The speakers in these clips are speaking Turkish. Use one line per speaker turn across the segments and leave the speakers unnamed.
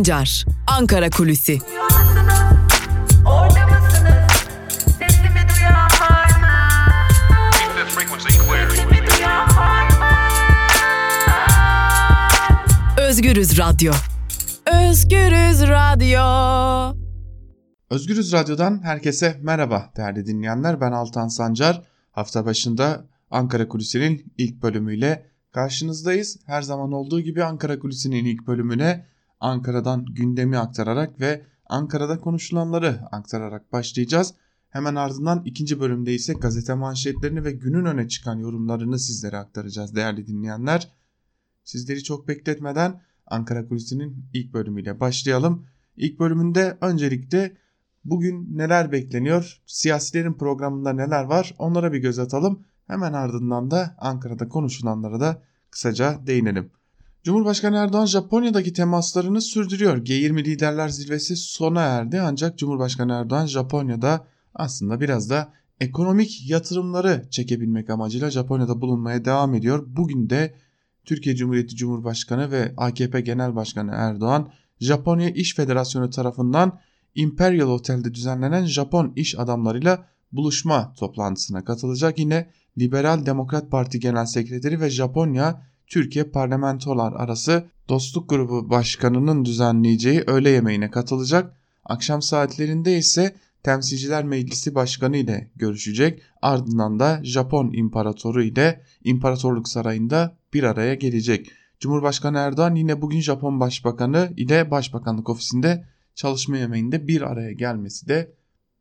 Sancar, Ankara Kulüsi. Özgürüz Radyo. Özgürüz Radyo.
Özgürüz Radyo'dan herkese merhaba değerli dinleyenler. Ben Altan Sancar. Hafta başında Ankara Kulisi'nin ilk bölümüyle karşınızdayız. Her zaman olduğu gibi Ankara Kulisi'nin ilk bölümüne Ankara'dan gündemi aktararak ve Ankara'da konuşulanları aktararak başlayacağız. Hemen ardından ikinci bölümde ise gazete manşetlerini ve günün öne çıkan yorumlarını sizlere aktaracağız değerli dinleyenler. Sizleri çok bekletmeden Ankara Kulisi'nin ilk bölümüyle başlayalım. İlk bölümünde öncelikle bugün neler bekleniyor, siyasilerin programında neler var onlara bir göz atalım. Hemen ardından da Ankara'da konuşulanlara da kısaca değinelim. Cumhurbaşkanı Erdoğan Japonya'daki temaslarını sürdürüyor. G20 liderler zirvesi sona erdi ancak Cumhurbaşkanı Erdoğan Japonya'da aslında biraz da ekonomik yatırımları çekebilmek amacıyla Japonya'da bulunmaya devam ediyor. Bugün de Türkiye Cumhuriyeti Cumhurbaşkanı ve AKP Genel Başkanı Erdoğan Japonya İş Federasyonu tarafından Imperial Otel'de düzenlenen Japon iş adamlarıyla buluşma toplantısına katılacak. Yine Liberal Demokrat Parti Genel Sekreteri ve Japonya Türkiye parlamentolar arası dostluk grubu başkanının düzenleyeceği öğle yemeğine katılacak. Akşam saatlerinde ise Temsilciler Meclisi Başkanı ile görüşecek. Ardından da Japon İmparatoru ile İmparatorluk Sarayı'nda bir araya gelecek. Cumhurbaşkanı Erdoğan yine bugün Japon Başbakanı ile Başbakanlık Ofisi'nde çalışma yemeğinde bir araya gelmesi de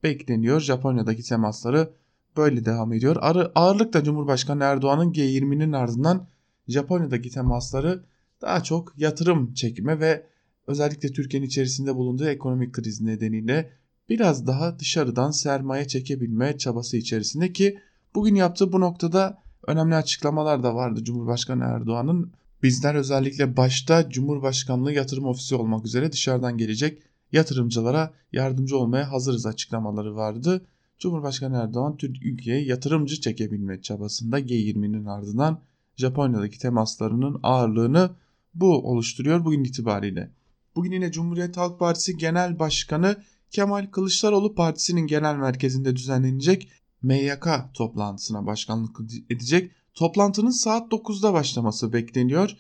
bekleniyor. Japonya'daki temasları böyle devam ediyor. Ağırlıkla Cumhurbaşkanı Erdoğan'ın G20'nin ardından Japonya'daki temasları daha çok yatırım çekme ve özellikle Türkiye'nin içerisinde bulunduğu ekonomik kriz nedeniyle biraz daha dışarıdan sermaye çekebilme çabası içerisinde ki bugün yaptığı bu noktada önemli açıklamalar da vardı Cumhurbaşkanı Erdoğan'ın. Bizler özellikle başta Cumhurbaşkanlığı Yatırım Ofisi olmak üzere dışarıdan gelecek yatırımcılara yardımcı olmaya hazırız açıklamaları vardı. Cumhurbaşkanı Erdoğan Türk ülkeye yatırımcı çekebilme çabasında G20'nin ardından Japonya'daki temaslarının ağırlığını bu oluşturuyor bugün itibariyle. Bugün yine Cumhuriyet Halk Partisi Genel Başkanı Kemal Kılıçdaroğlu partisinin genel merkezinde düzenlenecek MYK toplantısına başkanlık edecek. Toplantının saat 9'da başlaması bekleniyor.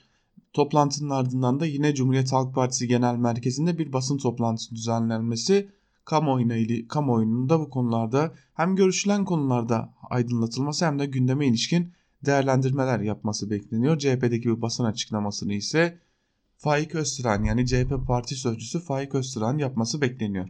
Toplantının ardından da yine Cumhuriyet Halk Partisi Genel Merkezi'nde bir basın toplantısı düzenlenmesi kamuoyuna ili, kamuoyunun da bu konularda hem görüşülen konularda aydınlatılması hem de gündeme ilişkin değerlendirmeler yapması bekleniyor. CHP'deki bu basın açıklamasını ise Faik Öztürk'ün yani CHP parti sözcüsü Faik Öztürk'ün yapması bekleniyor.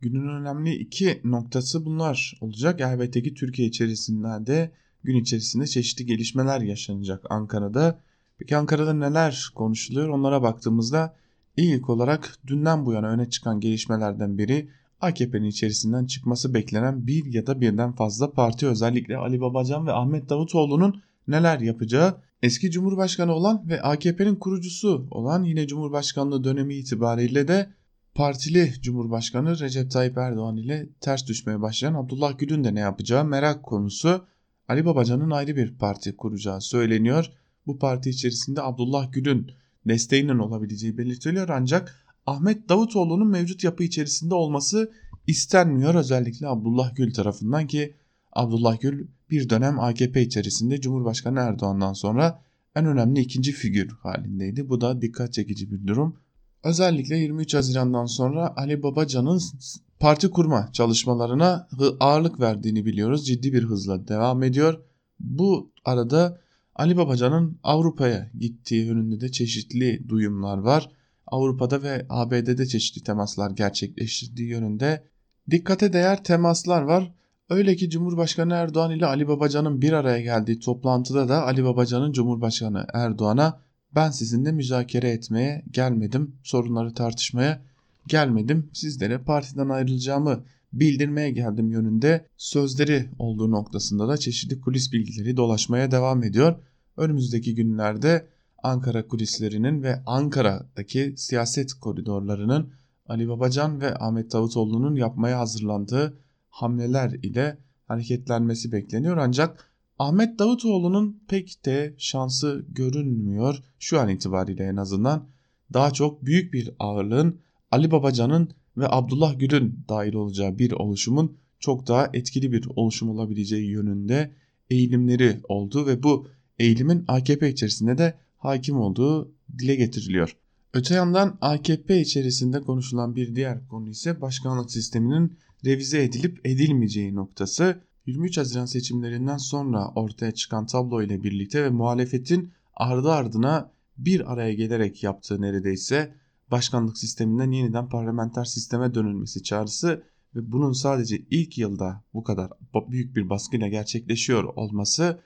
Günün önemli iki noktası bunlar olacak. Elbette ki Türkiye içerisinde de gün içerisinde çeşitli gelişmeler yaşanacak Ankara'da. Peki Ankara'da neler konuşuluyor onlara baktığımızda ilk olarak dünden bu yana öne çıkan gelişmelerden biri AKP'nin içerisinden çıkması beklenen bir ya da birden fazla parti özellikle Ali Babacan ve Ahmet Davutoğlu'nun neler yapacağı eski Cumhurbaşkanı olan ve AKP'nin kurucusu olan yine Cumhurbaşkanlığı dönemi itibariyle de partili Cumhurbaşkanı Recep Tayyip Erdoğan ile ters düşmeye başlayan Abdullah Gül'ün de ne yapacağı merak konusu. Ali Babacan'ın ayrı bir parti kuracağı söyleniyor. Bu parti içerisinde Abdullah Gül'ün desteğinin olabileceği belirtiliyor ancak Ahmet Davutoğlu'nun mevcut yapı içerisinde olması istenmiyor özellikle Abdullah Gül tarafından ki Abdullah Gül bir dönem AKP içerisinde Cumhurbaşkanı Erdoğan'dan sonra en önemli ikinci figür halindeydi. Bu da dikkat çekici bir durum. Özellikle 23 Haziran'dan sonra Ali Babacan'ın parti kurma çalışmalarına ağırlık verdiğini biliyoruz. Ciddi bir hızla devam ediyor. Bu arada Ali Babacan'ın Avrupa'ya gittiği yönünde de çeşitli duyumlar var. Avrupa'da ve ABD'de çeşitli temaslar gerçekleştirdiği yönünde dikkate değer temaslar var. Öyle ki Cumhurbaşkanı Erdoğan ile Ali Babacan'ın bir araya geldiği toplantıda da Ali Babacan'ın Cumhurbaşkanı Erdoğan'a ben sizinle müzakere etmeye gelmedim, sorunları tartışmaya gelmedim, sizlere partiden ayrılacağımı bildirmeye geldim yönünde sözleri olduğu noktasında da çeşitli kulis bilgileri dolaşmaya devam ediyor. Önümüzdeki günlerde Ankara kulislerinin ve Ankara'daki siyaset koridorlarının Ali Babacan ve Ahmet Davutoğlu'nun yapmaya hazırlandığı hamleler ile hareketlenmesi bekleniyor ancak Ahmet Davutoğlu'nun pek de şansı görünmüyor şu an itibariyle en azından. daha çok büyük bir ağırlığın Ali Babacan'ın ve Abdullah Gül'ün dahil olacağı bir oluşumun çok daha etkili bir oluşum olabileceği yönünde eğilimleri oldu ve bu eğilimin AKP içerisinde de hakim olduğu dile getiriliyor. Öte yandan AKP içerisinde konuşulan bir diğer konu ise başkanlık sisteminin revize edilip edilmeyeceği noktası. 23 Haziran seçimlerinden sonra ortaya çıkan tablo ile birlikte ve muhalefetin ardı ardına bir araya gelerek yaptığı neredeyse başkanlık sisteminden yeniden parlamenter sisteme dönülmesi çağrısı ve bunun sadece ilk yılda bu kadar büyük bir baskıyla gerçekleşiyor olması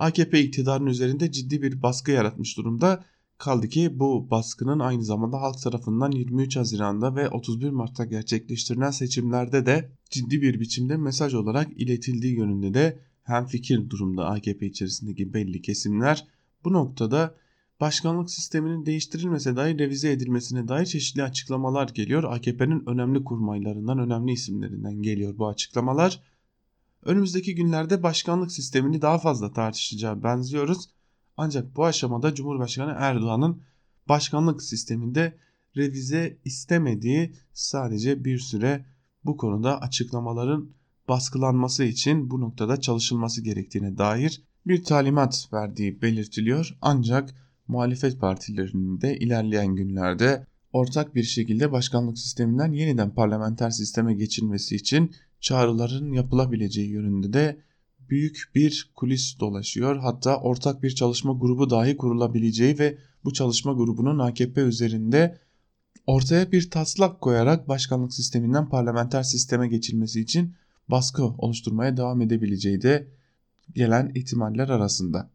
AKP iktidarının üzerinde ciddi bir baskı yaratmış durumda. Kaldı ki bu baskının aynı zamanda halk tarafından 23 Haziran'da ve 31 Mart'ta gerçekleştirilen seçimlerde de ciddi bir biçimde mesaj olarak iletildiği yönünde de hem fikir durumda AKP içerisindeki belli kesimler bu noktada başkanlık sisteminin değiştirilmese dahi revize edilmesine dair çeşitli açıklamalar geliyor. AKP'nin önemli kurmaylarından, önemli isimlerinden geliyor bu açıklamalar. Önümüzdeki günlerde başkanlık sistemini daha fazla tartışacağı benziyoruz. Ancak bu aşamada Cumhurbaşkanı Erdoğan'ın başkanlık sisteminde revize istemediği sadece bir süre bu konuda açıklamaların baskılanması için bu noktada çalışılması gerektiğine dair bir talimat verdiği belirtiliyor. Ancak muhalefet partilerinin de ilerleyen günlerde ortak bir şekilde başkanlık sisteminden yeniden parlamenter sisteme geçilmesi için çağrıların yapılabileceği yönünde de büyük bir kulis dolaşıyor. Hatta ortak bir çalışma grubu dahi kurulabileceği ve bu çalışma grubunun AKP üzerinde ortaya bir taslak koyarak başkanlık sisteminden parlamenter sisteme geçilmesi için baskı oluşturmaya devam edebileceği de gelen ihtimaller arasında.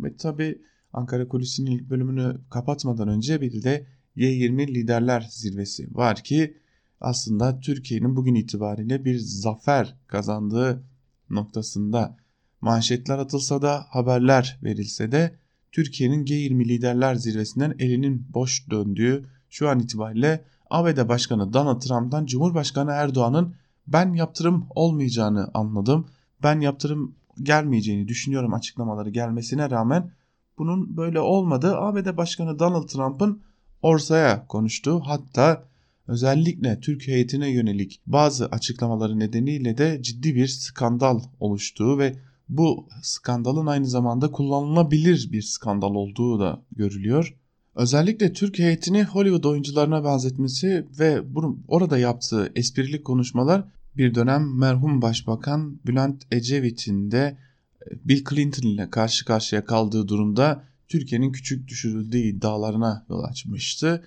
Ve tabi Ankara Kulisi'nin ilk bölümünü kapatmadan önce bir de Y20 Liderler Zirvesi var ki aslında Türkiye'nin bugün itibariyle bir zafer kazandığı noktasında manşetler atılsa da haberler verilse de Türkiye'nin G20 Liderler Zirvesi'nden elinin boş döndüğü şu an itibariyle ABD Başkanı Donald Trump'tan Cumhurbaşkanı Erdoğan'ın ben yaptırım olmayacağını anladım. Ben yaptırım gelmeyeceğini düşünüyorum açıklamaları gelmesine rağmen bunun böyle olmadığı ABD Başkanı Donald Trump'ın ortaya konuştuğu hatta özellikle Türk heyetine yönelik bazı açıklamaları nedeniyle de ciddi bir skandal oluştuğu ve bu skandalın aynı zamanda kullanılabilir bir skandal olduğu da görülüyor. Özellikle Türk heyetini Hollywood oyuncularına benzetmesi ve orada yaptığı esprili konuşmalar bir dönem merhum Başbakan Bülent Ecevit'in de e, Bill Clinton ile karşı karşıya kaldığı durumda Türkiye'nin küçük düşürüldüğü iddialarına yol açmıştı.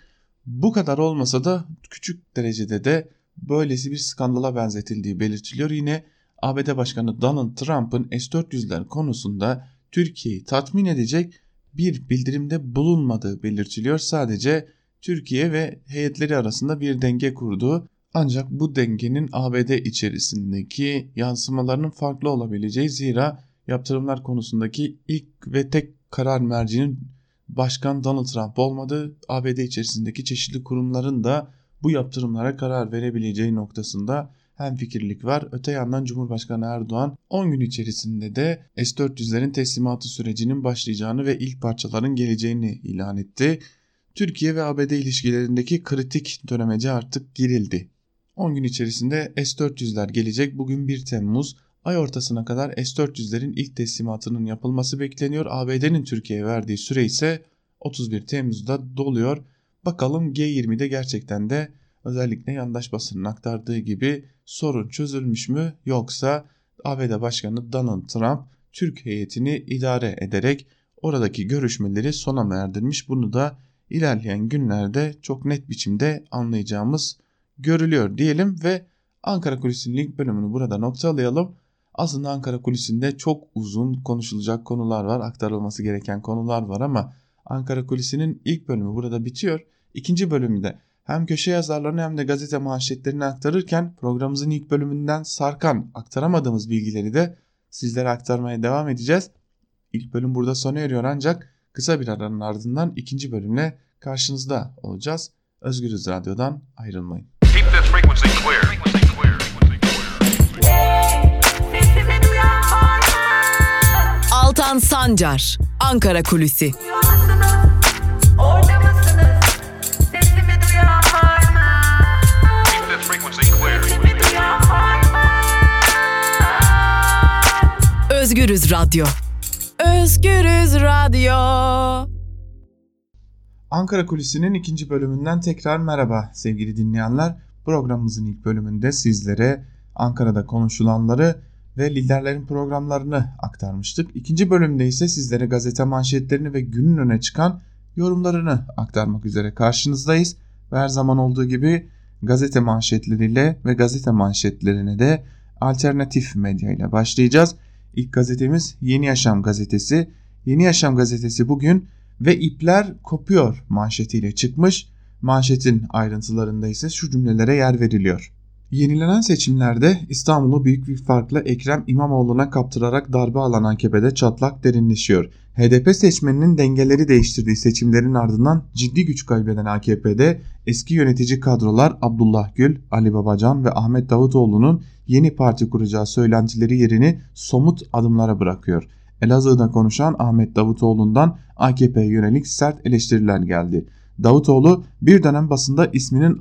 Bu kadar olmasa da küçük derecede de böylesi bir skandala benzetildiği belirtiliyor. Yine ABD Başkanı Donald Trump'ın S-400'ler konusunda Türkiye'yi tatmin edecek bir bildirimde bulunmadığı belirtiliyor. Sadece Türkiye ve heyetleri arasında bir denge kurduğu ancak bu dengenin ABD içerisindeki yansımalarının farklı olabileceği zira yaptırımlar konusundaki ilk ve tek karar mercinin Başkan Donald Trump olmadı. ABD içerisindeki çeşitli kurumların da bu yaptırımlara karar verebileceği noktasında hem fikirlik var. Öte yandan Cumhurbaşkanı Erdoğan 10 gün içerisinde de S-400'lerin teslimatı sürecinin başlayacağını ve ilk parçaların geleceğini ilan etti. Türkiye ve ABD ilişkilerindeki kritik dönemece artık girildi. 10 gün içerisinde S-400'ler gelecek. Bugün 1 Temmuz. Ay ortasına kadar S-400'lerin ilk teslimatının yapılması bekleniyor. ABD'nin Türkiye'ye verdiği süre ise 31 Temmuz'da doluyor. Bakalım G20'de gerçekten de özellikle yandaş basının aktardığı gibi sorun çözülmüş mü yoksa ABD Başkanı Donald Trump Türk heyetini idare ederek oradaki görüşmeleri sona mı erdirmiş bunu da ilerleyen günlerde çok net biçimde anlayacağımız görülüyor diyelim ve Ankara Kulisi'nin ilk bölümünü burada noktalayalım. Aslında Ankara Kulisi'nde çok uzun konuşulacak konular var, aktarılması gereken konular var ama Ankara Kulisi'nin ilk bölümü burada bitiyor. İkinci bölümde hem köşe yazarlarını hem de gazete manşetlerini aktarırken programımızın ilk bölümünden sarkan aktaramadığımız bilgileri de sizlere aktarmaya devam edeceğiz. İlk bölüm burada sona eriyor ancak kısa bir aranın ardından ikinci bölümle karşınızda olacağız. Özgürüz Radyo'dan ayrılmayın. Keep this frequency clear.
Altan Sancar, Ankara Kulüsi. Özgürüz Radyo. Özgürüz Radyo.
Ankara Kulisi'nin ikinci bölümünden tekrar merhaba sevgili dinleyenler. Programımızın ilk bölümünde sizlere Ankara'da konuşulanları ve liderlerin programlarını aktarmıştık. İkinci bölümde ise sizlere gazete manşetlerini ve günün öne çıkan yorumlarını aktarmak üzere karşınızdayız. Ve her zaman olduğu gibi gazete manşetleriyle ve gazete manşetlerine de alternatif medya ile başlayacağız. İlk gazetemiz Yeni Yaşam gazetesi. Yeni Yaşam gazetesi bugün ve ipler kopuyor manşetiyle çıkmış. Manşetin ayrıntılarında ise şu cümlelere yer veriliyor. Yenilenen seçimlerde İstanbul'u büyük bir farkla Ekrem İmamoğlu'na kaptırarak darbe alan AKP'de çatlak derinleşiyor. HDP seçmeninin dengeleri değiştirdiği seçimlerin ardından ciddi güç kaybeden AKP'de eski yönetici kadrolar Abdullah Gül, Ali Babacan ve Ahmet Davutoğlu'nun yeni parti kuracağı söylentileri yerini somut adımlara bırakıyor. Elazığ'da konuşan Ahmet Davutoğlu'ndan AKP'ye yönelik sert eleştiriler geldi. Davutoğlu bir dönem basında isminin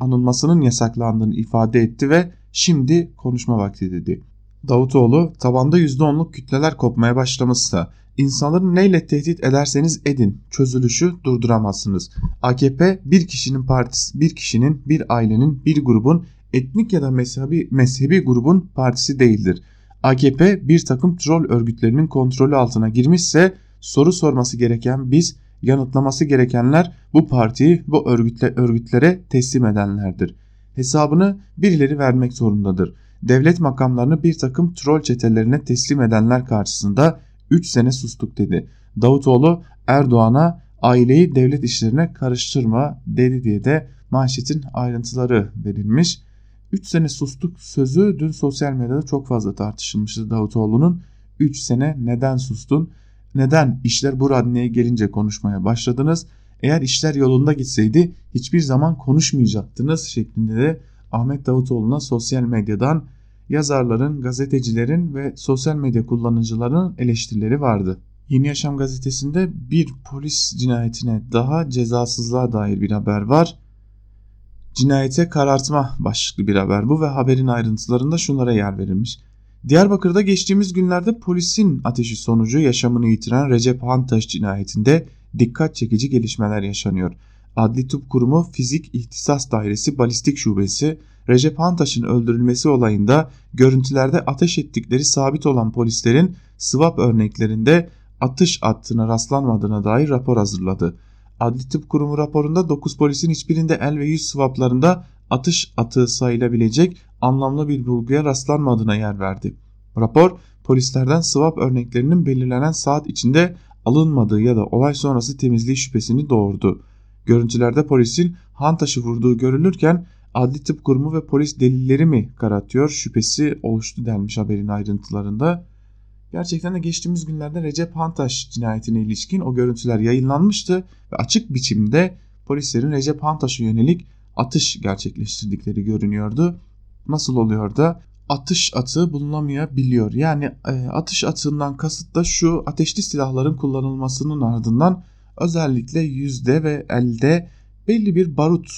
anılmasının yasaklandığını ifade etti ve şimdi konuşma vakti dedi. Davutoğlu tabanda %10'luk kütleler kopmaya başlamışsa insanları neyle tehdit ederseniz edin çözülüşü durduramazsınız. AKP bir kişinin partisi, bir kişinin, bir ailenin, bir grubun etnik ya da mezhebi, mezhebi grubun partisi değildir. AKP bir takım troll örgütlerinin kontrolü altına girmişse soru sorması gereken biz yanıtlaması gerekenler bu partiyi bu örgütle, örgütlere teslim edenlerdir. Hesabını birileri vermek zorundadır. Devlet makamlarını bir takım troll çetelerine teslim edenler karşısında 3 sene sustuk dedi. Davutoğlu Erdoğan'a aileyi devlet işlerine karıştırma dedi diye de manşetin ayrıntıları verilmiş. 3 sene sustuk sözü dün sosyal medyada çok fazla tartışılmıştı Davutoğlu'nun. 3 sene neden sustun? Neden işler bu raddeye gelince konuşmaya başladınız? Eğer işler yolunda gitseydi hiçbir zaman konuşmayacaktınız şeklinde de Ahmet Davutoğlu'na sosyal medyadan yazarların, gazetecilerin ve sosyal medya kullanıcılarının eleştirileri vardı. Yeni Yaşam gazetesinde bir polis cinayetine daha cezasızlığa dair bir haber var. Cinayete karartma başlıklı bir haber bu ve haberin ayrıntılarında şunlara yer verilmiş. Diyarbakır'da geçtiğimiz günlerde polisin ateşi sonucu yaşamını yitiren Recep Hantaş cinayetinde dikkat çekici gelişmeler yaşanıyor. Adli Tıp Kurumu Fizik İhtisas Dairesi Balistik Şubesi Recep Hantaş'ın öldürülmesi olayında görüntülerde ateş ettikleri sabit olan polislerin swap örneklerinde atış attığına rastlanmadığına dair rapor hazırladı. Adli Tıp Kurumu raporunda 9 polisin hiçbirinde el ve yüz swaplarında atış atığı sayılabilecek anlamlı bir bulguya rastlanmadığına yer verdi. Rapor polislerden swap örneklerinin belirlenen saat içinde alınmadığı ya da olay sonrası temizliği şüphesini doğurdu. Görüntülerde polisin han taşı vurduğu görülürken adli tıp kurumu ve polis delilleri mi karatıyor şüphesi oluştu denmiş haberin ayrıntılarında. Gerçekten de geçtiğimiz günlerde Recep Hantaş cinayetine ilişkin o görüntüler yayınlanmıştı ve açık biçimde polislerin Recep Hantaş'a yönelik atış gerçekleştirdikleri görünüyordu. Nasıl oluyor da atış atığı bulunamayabiliyor. Yani e, atış atığından kasıt da şu ateşli silahların kullanılmasının ardından özellikle yüzde ve elde belli bir barut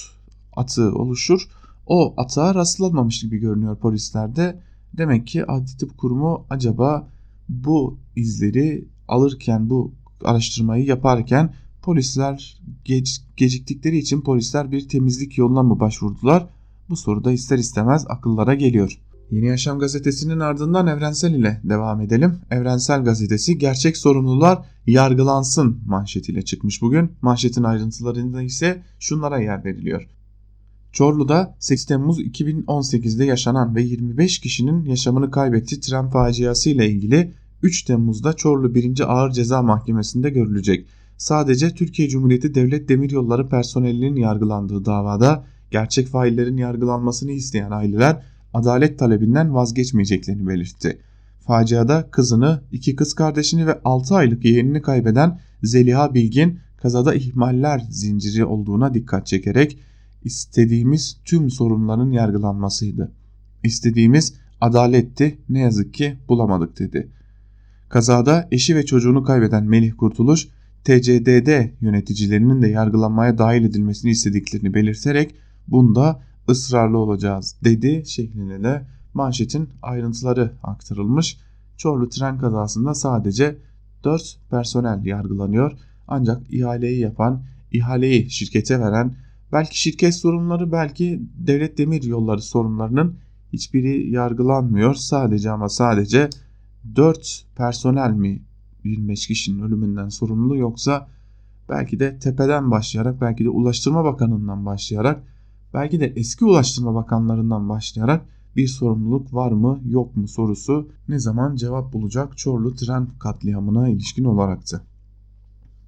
atığı oluşur. O atığa rastlanmamış gibi görünüyor polislerde. Demek ki Adli Tıp Kurumu acaba bu izleri alırken bu araştırmayı yaparken polisler geç, geciktikleri için polisler bir temizlik yoluna mı başvurdular? Bu soru da ister istemez akıllara geliyor. Yeni Yaşam gazetesinin ardından Evrensel ile devam edelim. Evrensel gazetesi gerçek sorumlular yargılansın manşetiyle çıkmış bugün. Manşetin ayrıntılarında ise şunlara yer veriliyor. Çorlu'da 8 Temmuz 2018'de yaşanan ve 25 kişinin yaşamını kaybettiği tren faciası ile ilgili 3 Temmuz'da Çorlu 1. Ağır Ceza Mahkemesi'nde görülecek. Sadece Türkiye Cumhuriyeti Devlet Demiryolları personelinin yargılandığı davada gerçek faillerin yargılanmasını isteyen aileler adalet talebinden vazgeçmeyeceklerini belirtti. Faciada kızını, iki kız kardeşini ve 6 aylık yeğenini kaybeden Zeliha Bilgin kazada ihmaller zinciri olduğuna dikkat çekerek istediğimiz tüm sorunların yargılanmasıydı. İstediğimiz adaletti ne yazık ki bulamadık dedi. Kazada eşi ve çocuğunu kaybeden Melih Kurtuluş TCDD yöneticilerinin de yargılanmaya dahil edilmesini istediklerini belirterek bunda ısrarlı olacağız dedi şeklinde de manşetin ayrıntıları aktarılmış. Çorlu tren kazasında sadece 4 personel yargılanıyor. Ancak ihaleyi yapan, ihaleyi şirkete veren, belki şirket sorunları, belki devlet demir yolları sorunlarının hiçbiri yargılanmıyor. Sadece ama sadece 4 personel mi 25 kişinin ölümünden sorumlu yoksa belki de tepeden başlayarak belki de Ulaştırma Bakanı'ndan başlayarak belki de eski Ulaştırma Bakanlarından başlayarak bir sorumluluk var mı yok mu sorusu ne zaman cevap bulacak Çorlu tren katliamına ilişkin olaraktı.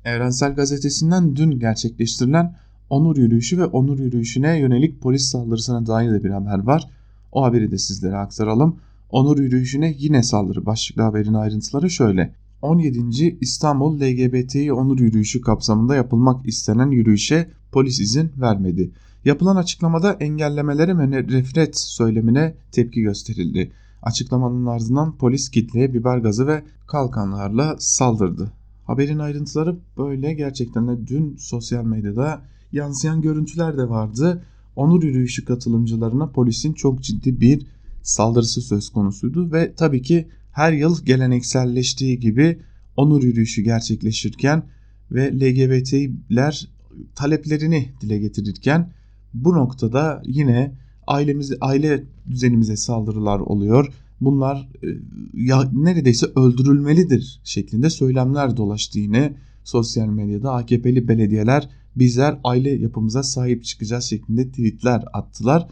Evrensel Gazetesi'nden dün gerçekleştirilen onur yürüyüşü ve onur yürüyüşüne yönelik polis saldırısına dair de bir haber var. O haberi de sizlere aktaralım. Onur yürüyüşüne yine saldırı başlıklı haberin ayrıntıları şöyle. 17. İstanbul LGBTİ onur yürüyüşü kapsamında yapılmak istenen yürüyüşe polis izin vermedi. Yapılan açıklamada engellemelere ve nefret söylemine tepki gösterildi. Açıklamanın ardından polis kitleye biber gazı ve kalkanlarla saldırdı. Haberin ayrıntıları böyle gerçekten de dün sosyal medyada yansıyan görüntüler de vardı. Onur yürüyüşü katılımcılarına polisin çok ciddi bir saldırısı söz konusuydu ve tabii ki her yıl gelenekselleştiği gibi onur yürüyüşü gerçekleşirken ve LGBT'ler taleplerini dile getirirken bu noktada yine ailemiz aile düzenimize saldırılar oluyor. Bunlar e, ya neredeyse öldürülmelidir şeklinde söylemler dolaştı yine sosyal medyada AKP'li belediyeler bizler aile yapımıza sahip çıkacağız şeklinde tweetler attılar.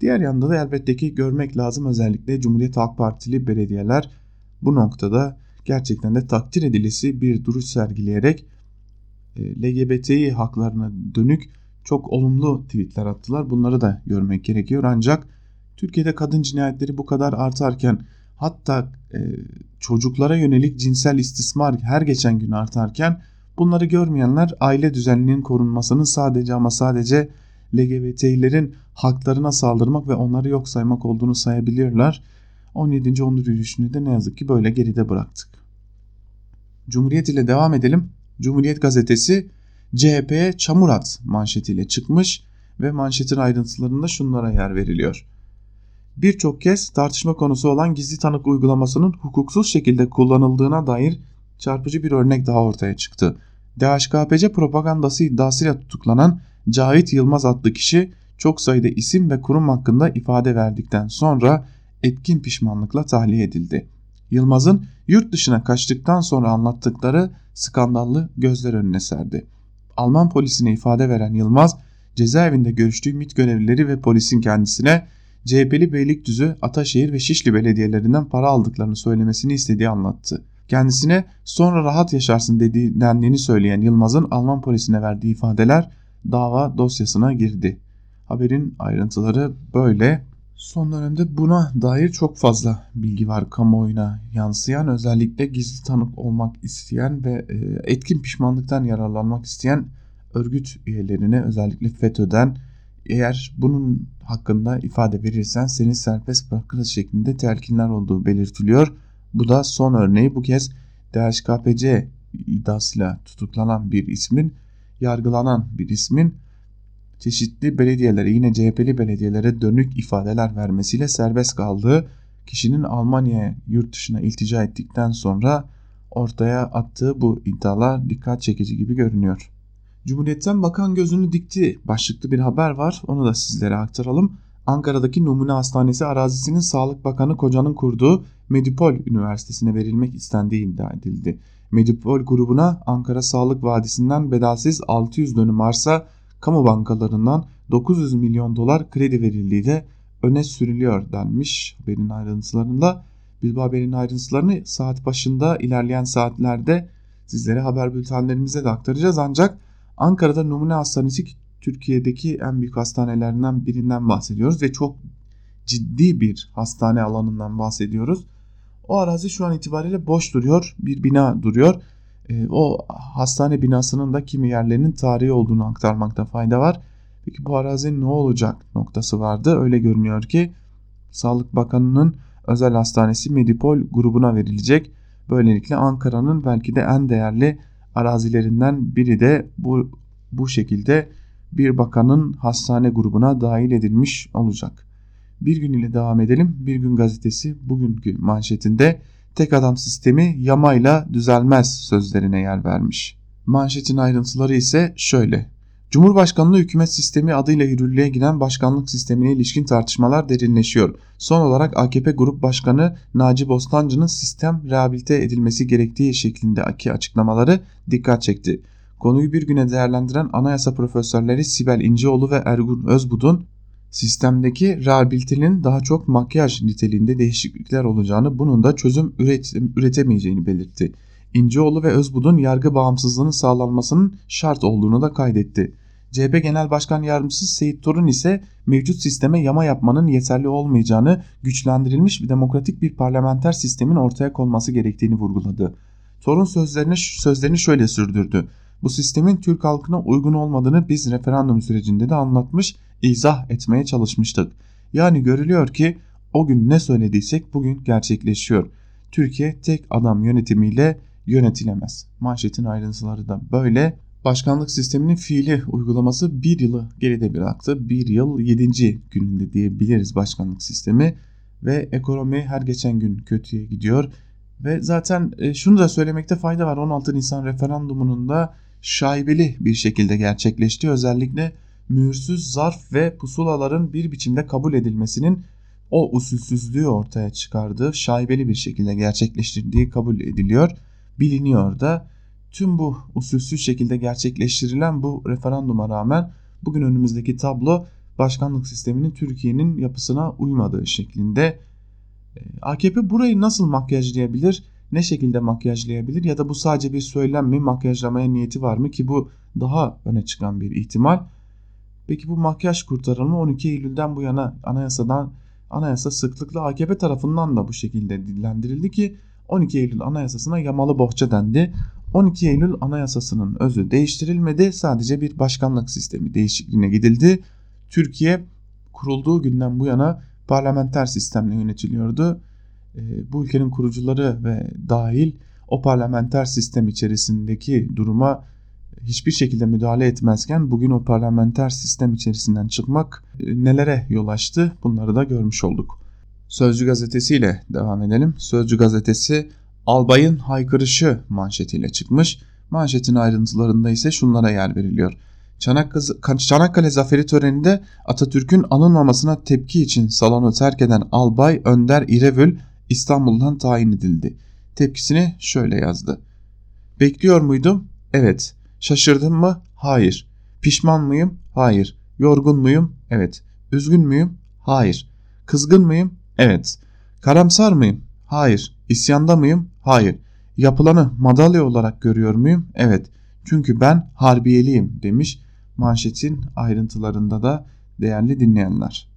Diğer yanda da elbette ki görmek lazım özellikle Cumhuriyet Halk Partili belediyeler bu noktada gerçekten de takdir edilisi bir duruş sergileyerek e, LGBTİ haklarına dönük çok olumlu tweetler attılar. Bunları da görmek gerekiyor ancak Türkiye'de kadın cinayetleri bu kadar artarken hatta e, çocuklara yönelik cinsel istismar her geçen gün artarken bunları görmeyenler aile düzeninin korunmasının sadece ama sadece LGBT'lerin haklarına saldırmak ve onları yok saymak olduğunu sayabilirler. 17. onur yürüyüşünü de ne yazık ki böyle geride bıraktık. Cumhuriyet ile devam edelim. Cumhuriyet gazetesi CHP'ye çamur at manşetiyle çıkmış ve manşetin ayrıntılarında şunlara yer veriliyor. Birçok kez tartışma konusu olan gizli tanık uygulamasının hukuksuz şekilde kullanıldığına dair çarpıcı bir örnek daha ortaya çıktı. DHKPC propagandası iddiasıyla tutuklanan Cahit Yılmaz adlı kişi çok sayıda isim ve kurum hakkında ifade verdikten sonra etkin pişmanlıkla tahliye edildi. Yılmaz'ın yurt dışına kaçtıktan sonra anlattıkları skandallı gözler önüne serdi. Alman polisine ifade veren Yılmaz, cezaevinde görüştüğü MİT görevlileri ve polisin kendisine CHP'li Beylikdüzü, Ataşehir ve Şişli belediyelerinden para aldıklarını söylemesini istediği anlattı. Kendisine sonra rahat yaşarsın dediği dendiğini söyleyen Yılmaz'ın Alman polisine verdiği ifadeler dava dosyasına girdi. Haberin ayrıntıları böyle. Son dönemde buna dair çok fazla bilgi var kamuoyuna yansıyan özellikle gizli tanık olmak isteyen ve e, etkin pişmanlıktan yararlanmak isteyen örgüt üyelerine özellikle FETÖ'den eğer bunun hakkında ifade verirsen seni serbest bırakırız şeklinde telkinler olduğu belirtiliyor. Bu da son örneği bu kez DHKPC iddiasıyla tutuklanan bir ismin yargılanan bir ismin çeşitli belediyelere yine CHP'li belediyelere dönük ifadeler vermesiyle serbest kaldığı kişinin Almanya'ya yurt dışına iltica ettikten sonra ortaya attığı bu iddialar dikkat çekici gibi görünüyor. Cumhuriyet'ten bakan gözünü dikti başlıklı bir haber var onu da sizlere aktaralım. Ankara'daki Numune Hastanesi arazisinin Sağlık Bakanı Koca'nın kurduğu Medipol Üniversitesi'ne verilmek istendiği iddia edildi. Medipol grubuna Ankara Sağlık Vadisi'nden bedelsiz 600 dönüm arsa kamu bankalarından 900 milyon dolar kredi verildiği de öne sürülüyor denmiş haberin ayrıntılarında. Biz bu haberin ayrıntılarını saat başında ilerleyen saatlerde sizlere haber bültenlerimize de aktaracağız. Ancak Ankara'da Numune Hastanesi Türkiye'deki en büyük hastanelerinden birinden bahsediyoruz ve çok ciddi bir hastane alanından bahsediyoruz. O arazi şu an itibariyle boş duruyor. Bir bina duruyor. E, o hastane binasının da kimi yerlerinin tarihi olduğunu aktarmakta fayda var. Peki bu arazinin ne olacak noktası vardı. Öyle görünüyor ki Sağlık Bakanı'nın özel hastanesi Medipol grubuna verilecek. Böylelikle Ankara'nın belki de en değerli arazilerinden biri de bu bu şekilde bir bakanın hastane grubuna dahil edilmiş olacak. Bir gün ile devam edelim. Bir gün gazetesi bugünkü manşetinde tek adam sistemi yamayla düzelmez sözlerine yer vermiş. Manşetin ayrıntıları ise şöyle. Cumhurbaşkanlığı hükümet sistemi adıyla yürürlüğe giren başkanlık sistemine ilişkin tartışmalar derinleşiyor. Son olarak AKP Grup Başkanı Naci Bostancı'nın sistem rehabilite edilmesi gerektiği şeklindeki açıklamaları dikkat çekti. Konuyu bir güne değerlendiren anayasa profesörleri Sibel İnceoğlu ve Ergun Özbudun sistemdeki rehabilitenin daha çok makyaj niteliğinde değişiklikler olacağını bunun da çözüm üret üretemeyeceğini belirtti. İnceoğlu ve Özbud'un yargı bağımsızlığının sağlanmasının şart olduğunu da kaydetti. CHP Genel Başkan Yardımcısı Seyit Torun ise mevcut sisteme yama yapmanın yeterli olmayacağını, güçlendirilmiş ve demokratik bir parlamenter sistemin ortaya konması gerektiğini vurguladı. Torun sözlerini, sözlerini şöyle sürdürdü. Bu sistemin Türk halkına uygun olmadığını biz referandum sürecinde de anlatmış, izah etmeye çalışmıştık. Yani görülüyor ki o gün ne söylediysek bugün gerçekleşiyor. Türkiye tek adam yönetimiyle yönetilemez. Manşetin ayrıntıları da böyle. Başkanlık sisteminin fiili uygulaması bir yılı geride bıraktı. Bir yıl yedinci gününde diyebiliriz başkanlık sistemi ve ekonomi her geçen gün kötüye gidiyor. Ve zaten e, şunu da söylemekte fayda var 16 Nisan referandumunun da şaibeli bir şekilde gerçekleşti. Özellikle mühürsüz zarf ve pusulaların bir biçimde kabul edilmesinin o usulsüzlüğü ortaya çıkardığı şaibeli bir şekilde gerçekleştirdiği kabul ediliyor biliniyor da tüm bu usulsüz şekilde gerçekleştirilen bu referanduma rağmen bugün önümüzdeki tablo başkanlık sisteminin Türkiye'nin yapısına uymadığı şeklinde. Ee, AKP burayı nasıl makyajlayabilir? Ne şekilde makyajlayabilir ya da bu sadece bir söylem mi makyajlamaya niyeti var mı ki bu daha öne çıkan bir ihtimal. Peki bu makyaj kurtarımı 12 Eylül'den bu yana anayasadan anayasa sıklıkla AKP tarafından da bu şekilde dillendirildi ki 12 Eylül Anayasası'na yamalı bohça dendi. 12 Eylül Anayasası'nın özü değiştirilmedi. Sadece bir başkanlık sistemi değişikliğine gidildi. Türkiye kurulduğu günden bu yana parlamenter sistemle yönetiliyordu. Ee, bu ülkenin kurucuları ve dahil o parlamenter sistem içerisindeki duruma hiçbir şekilde müdahale etmezken bugün o parlamenter sistem içerisinden çıkmak e, nelere yol açtı bunları da görmüş olduk. Sözcü gazetesiyle devam edelim. Sözcü gazetesi albayın haykırışı manşetiyle çıkmış. Manşetin ayrıntılarında ise şunlara yer veriliyor. Çanakkale, Çanakkale Zaferi töreninde Atatürk'ün anılmamasına tepki için salonu terk eden albay Önder İrevül İstanbul'dan tayin edildi. Tepkisini şöyle yazdı. Bekliyor muydum? Evet. Şaşırdım mı? Hayır. Pişman mıyım? Hayır. Yorgun muyum? Evet. Üzgün müyüm? Hayır. Kızgın mıyım? Evet. Karamsar mıyım? Hayır. İsyanda mıyım? Hayır. Yapılanı madalya olarak görüyor muyum? Evet. Çünkü ben harbiyeliyim demiş manşetin ayrıntılarında da değerli dinleyenler.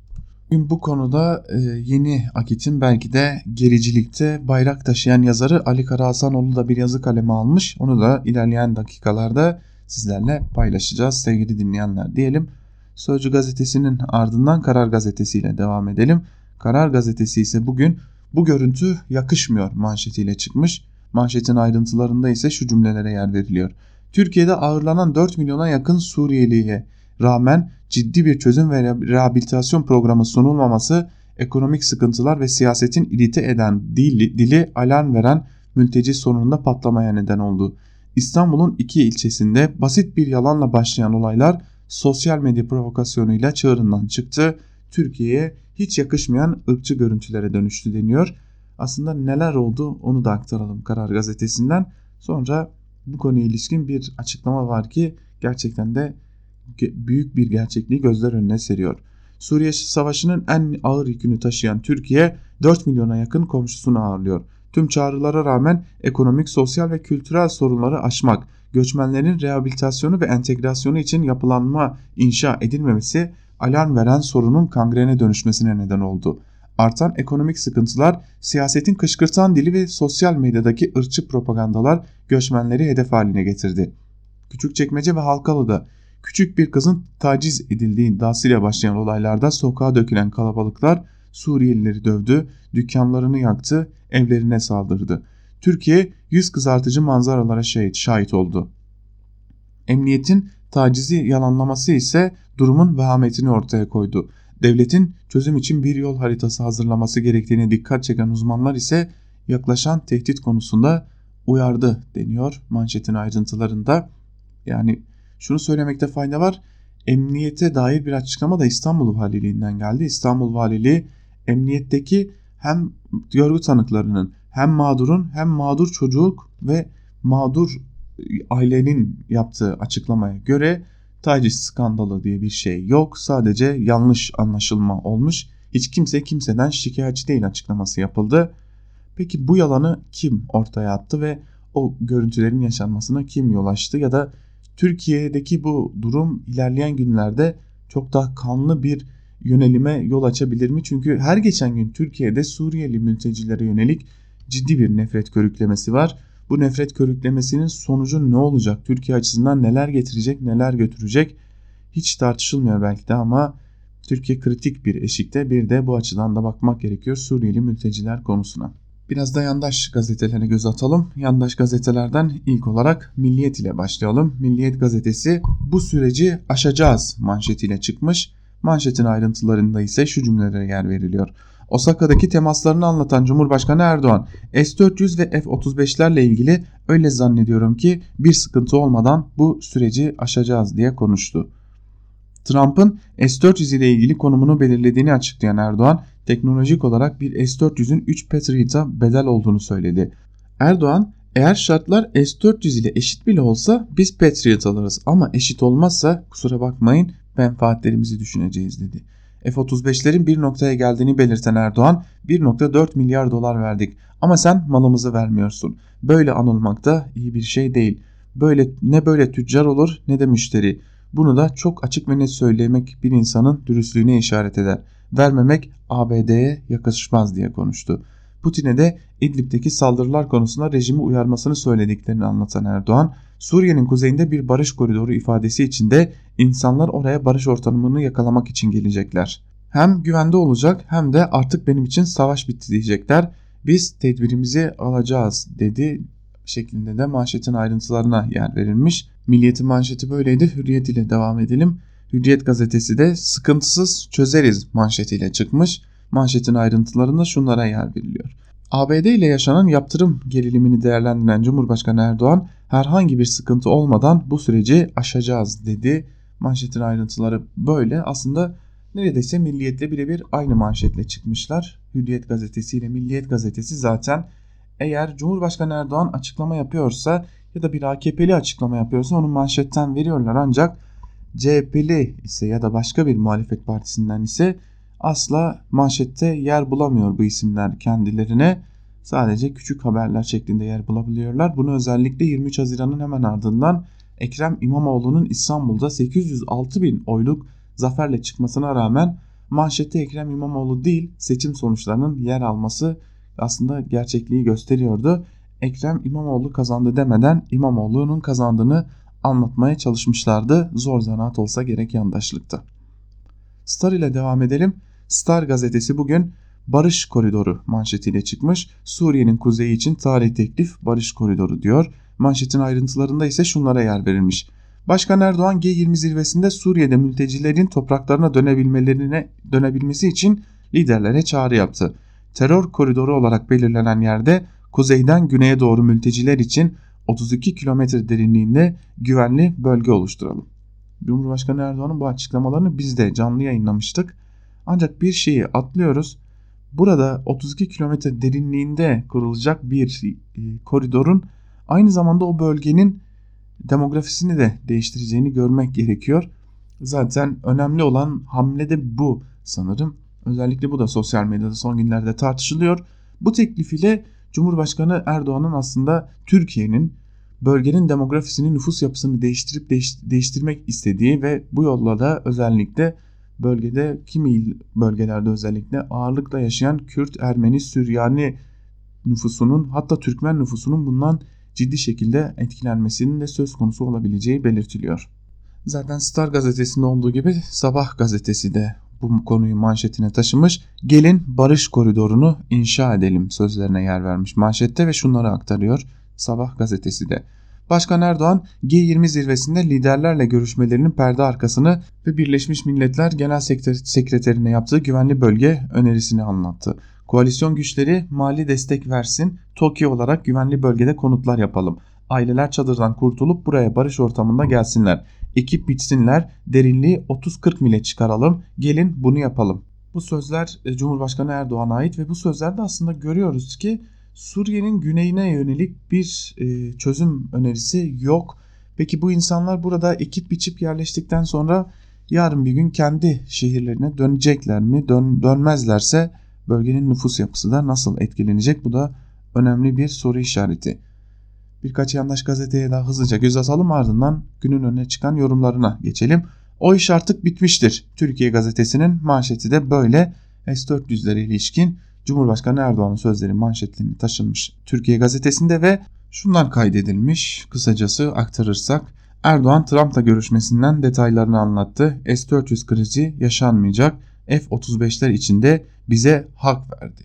Bugün bu konuda e, yeni akitin belki de gericilikte bayrak taşıyan yazarı Ali Karahasanoğlu da bir yazı kalemi almış. Onu da ilerleyen dakikalarda sizlerle paylaşacağız sevgili dinleyenler diyelim. Sözcü gazetesinin ardından Karar gazetesiyle devam edelim. Karar gazetesi ise bugün bu görüntü yakışmıyor manşetiyle çıkmış. Manşetin ayrıntılarında ise şu cümlelere yer veriliyor. Türkiye'de ağırlanan 4 milyona yakın Suriyeliye rağmen ciddi bir çözüm ve rehabilitasyon programı sunulmaması ekonomik sıkıntılar ve siyasetin irite eden dili, dili alarm veren mülteci sorununda patlamaya neden oldu. İstanbul'un iki ilçesinde basit bir yalanla başlayan olaylar sosyal medya provokasyonuyla çığırından çıktı. Türkiye'ye hiç yakışmayan ırkçı görüntülere dönüştü deniyor. Aslında neler oldu onu da aktaralım Karar Gazetesi'nden. Sonra bu konuya ilişkin bir açıklama var ki gerçekten de büyük bir gerçekliği gözler önüne seriyor. Suriye Savaşı'nın en ağır yükünü taşıyan Türkiye 4 milyona yakın komşusunu ağırlıyor. Tüm çağrılara rağmen ekonomik, sosyal ve kültürel sorunları aşmak, göçmenlerin rehabilitasyonu ve entegrasyonu için yapılanma inşa edilmemesi alarm veren sorunun kangrene dönüşmesine neden oldu. Artan ekonomik sıkıntılar, siyasetin kışkırtan dili ve sosyal medyadaki ırkçı propagandalar göçmenleri hedef haline getirdi. Küçükçekmece ve Halkalı'da küçük bir kızın taciz edildiği iddiasıyla başlayan olaylarda sokağa dökülen kalabalıklar Suriyelileri dövdü, dükkanlarını yaktı, evlerine saldırdı. Türkiye yüz kızartıcı manzaralara şahit, şahit oldu. Emniyetin tacizi yalanlaması ise durumun vehametini ortaya koydu. Devletin çözüm için bir yol haritası hazırlaması gerektiğine dikkat çeken uzmanlar ise yaklaşan tehdit konusunda uyardı deniyor manşetin ayrıntılarında. Yani şunu söylemekte fayda var. Emniyete dair bir açıklama da İstanbul Valiliğinden geldi. İstanbul Valiliği emniyetteki hem görgü tanıklarının hem mağdurun hem mağdur çocuk ve mağdur ailenin yaptığı açıklamaya göre taciz skandalı diye bir şey yok. Sadece yanlış anlaşılma olmuş. Hiç kimse kimseden şikayetçi değil açıklaması yapıldı. Peki bu yalanı kim ortaya attı ve o görüntülerin yaşanmasına kim yol açtı ya da Türkiye'deki bu durum ilerleyen günlerde çok daha kanlı bir yönelime yol açabilir mi? Çünkü her geçen gün Türkiye'de Suriyeli mültecilere yönelik ciddi bir nefret körüklemesi var. Bu nefret körüklemesinin sonucu ne olacak? Türkiye açısından neler getirecek, neler götürecek? Hiç tartışılmıyor belki de ama Türkiye kritik bir eşikte. Bir de bu açıdan da bakmak gerekiyor Suriyeli mülteciler konusuna. Biraz da yandaş gazetelere göz atalım. Yandaş gazetelerden ilk olarak Milliyet ile başlayalım. Milliyet gazetesi bu süreci aşacağız manşetiyle çıkmış. Manşetin ayrıntılarında ise şu cümlelere yer veriliyor. Osaka'daki temaslarını anlatan Cumhurbaşkanı Erdoğan, S-400 ve F-35'lerle ilgili öyle zannediyorum ki bir sıkıntı olmadan bu süreci aşacağız diye konuştu. Trump'ın S-400 ile ilgili konumunu belirlediğini açıklayan Erdoğan, teknolojik olarak bir S-400'ün 3 Patriot'a bedel olduğunu söyledi. Erdoğan, eğer şartlar S-400 ile eşit bile olsa biz Patriot alırız ama eşit olmazsa kusura bakmayın menfaatlerimizi düşüneceğiz dedi. F-35'lerin bir noktaya geldiğini belirten Erdoğan 1.4 milyar dolar verdik ama sen malımızı vermiyorsun. Böyle anılmak da iyi bir şey değil. Böyle ne böyle tüccar olur ne de müşteri. Bunu da çok açık ve net söylemek bir insanın dürüstlüğüne işaret eder. Vermemek ABD'ye yakışmaz diye konuştu. Putin'e de İdlib'deki saldırılar konusunda rejimi uyarmasını söylediklerini anlatan Erdoğan, Suriye'nin kuzeyinde bir barış koridoru ifadesi içinde insanlar oraya barış ortamını yakalamak için gelecekler. Hem güvende olacak hem de artık benim için savaş bitti diyecekler. Biz tedbirimizi alacağız dedi şeklinde de manşetin ayrıntılarına yer verilmiş. Milliyetin manşeti böyleydi. Hürriyet ile devam edelim. Hürriyet gazetesi de sıkıntısız çözeriz manşetiyle çıkmış. Manşetin ayrıntılarında şunlara yer veriliyor. ABD ile yaşanan yaptırım gerilimini değerlendiren Cumhurbaşkanı Erdoğan herhangi bir sıkıntı olmadan bu süreci aşacağız dedi. Manşetin ayrıntıları böyle. Aslında neredeyse Milliyet'le birebir aynı manşetle çıkmışlar. Hürriyet gazetesi ile Milliyet gazetesi zaten eğer Cumhurbaşkanı Erdoğan açıklama yapıyorsa ya da bir AKP'li açıklama yapıyorsa onu manşetten veriyorlar ancak CHP'li ise ya da başka bir muhalefet partisinden ise asla manşette yer bulamıyor bu isimler kendilerine. Sadece küçük haberler şeklinde yer bulabiliyorlar. Bunu özellikle 23 Haziran'ın hemen ardından Ekrem İmamoğlu'nun İstanbul'da 806 bin oyluk zaferle çıkmasına rağmen manşette Ekrem İmamoğlu değil seçim sonuçlarının yer alması aslında gerçekliği gösteriyordu. Ekrem İmamoğlu kazandı demeden İmamoğlu'nun kazandığını anlatmaya çalışmışlardı. Zor zanaat olsa gerek yandaşlıkta. Star ile devam edelim. Star gazetesi bugün Barış Koridoru manşetiyle çıkmış. Suriye'nin kuzeyi için tarih teklif Barış Koridoru diyor. Manşetin ayrıntılarında ise şunlara yer verilmiş. Başkan Erdoğan G20 zirvesinde Suriye'de mültecilerin topraklarına dönebilmelerine dönebilmesi için liderlere çağrı yaptı. Terör koridoru olarak belirlenen yerde kuzeyden güneye doğru mülteciler için 32 kilometre derinliğinde güvenli bölge oluşturalım. Cumhurbaşkanı Erdoğan'ın bu açıklamalarını biz de canlı yayınlamıştık. Ancak bir şeyi atlıyoruz. Burada 32 kilometre derinliğinde kurulacak bir e, koridorun aynı zamanda o bölgenin demografisini de değiştireceğini görmek gerekiyor. Zaten önemli olan hamle de bu sanırım. Özellikle bu da sosyal medyada son günlerde tartışılıyor. Bu teklif ile Cumhurbaşkanı Erdoğan'ın aslında Türkiye'nin bölgenin demografisini, nüfus yapısını değiştirip değiş, değiştirmek istediği ve bu yolla da özellikle bölgede kimi bölgelerde özellikle ağırlıkla yaşayan Kürt, Ermeni, Süryani nüfusunun hatta Türkmen nüfusunun bundan ciddi şekilde etkilenmesinin de söz konusu olabileceği belirtiliyor. Zaten Star gazetesinde olduğu gibi Sabah gazetesi de bu konuyu manşetine taşımış. Gelin barış koridorunu inşa edelim sözlerine yer vermiş manşette ve şunları aktarıyor Sabah gazetesi de. Başkan Erdoğan G20 zirvesinde liderlerle görüşmelerinin perde arkasını ve Birleşmiş Milletler Genel Sekreterine yaptığı güvenli bölge önerisini anlattı. Koalisyon güçleri mali destek versin. Tokyo olarak güvenli bölgede konutlar yapalım. Aileler çadırdan kurtulup buraya barış ortamında gelsinler. Ekip bitsinler. Derinliği 30-40 mile çıkaralım. Gelin bunu yapalım. Bu sözler e, Cumhurbaşkanı Erdoğan'a ait ve bu sözlerde aslında görüyoruz ki Suriye'nin güneyine yönelik bir e, çözüm önerisi yok. Peki bu insanlar burada ekip biçip yerleştikten sonra yarın bir gün kendi şehirlerine dönecekler mi? Dön, dönmezlerse bölgenin nüfus yapısı da nasıl etkilenecek? Bu da önemli bir soru işareti. Birkaç yandaş gazeteye daha hızlıca göz atalım ardından günün önüne çıkan yorumlarına geçelim. O iş artık bitmiştir. Türkiye gazetesinin manşeti de böyle. S-400'lere ilişkin Cumhurbaşkanı Erdoğan'ın sözleri manşetlerini taşınmış Türkiye gazetesinde ve şundan kaydedilmiş kısacası aktarırsak Erdoğan Trump'la görüşmesinden detaylarını anlattı. S-400 krizi yaşanmayacak. F-35'ler içinde bize hak verdi.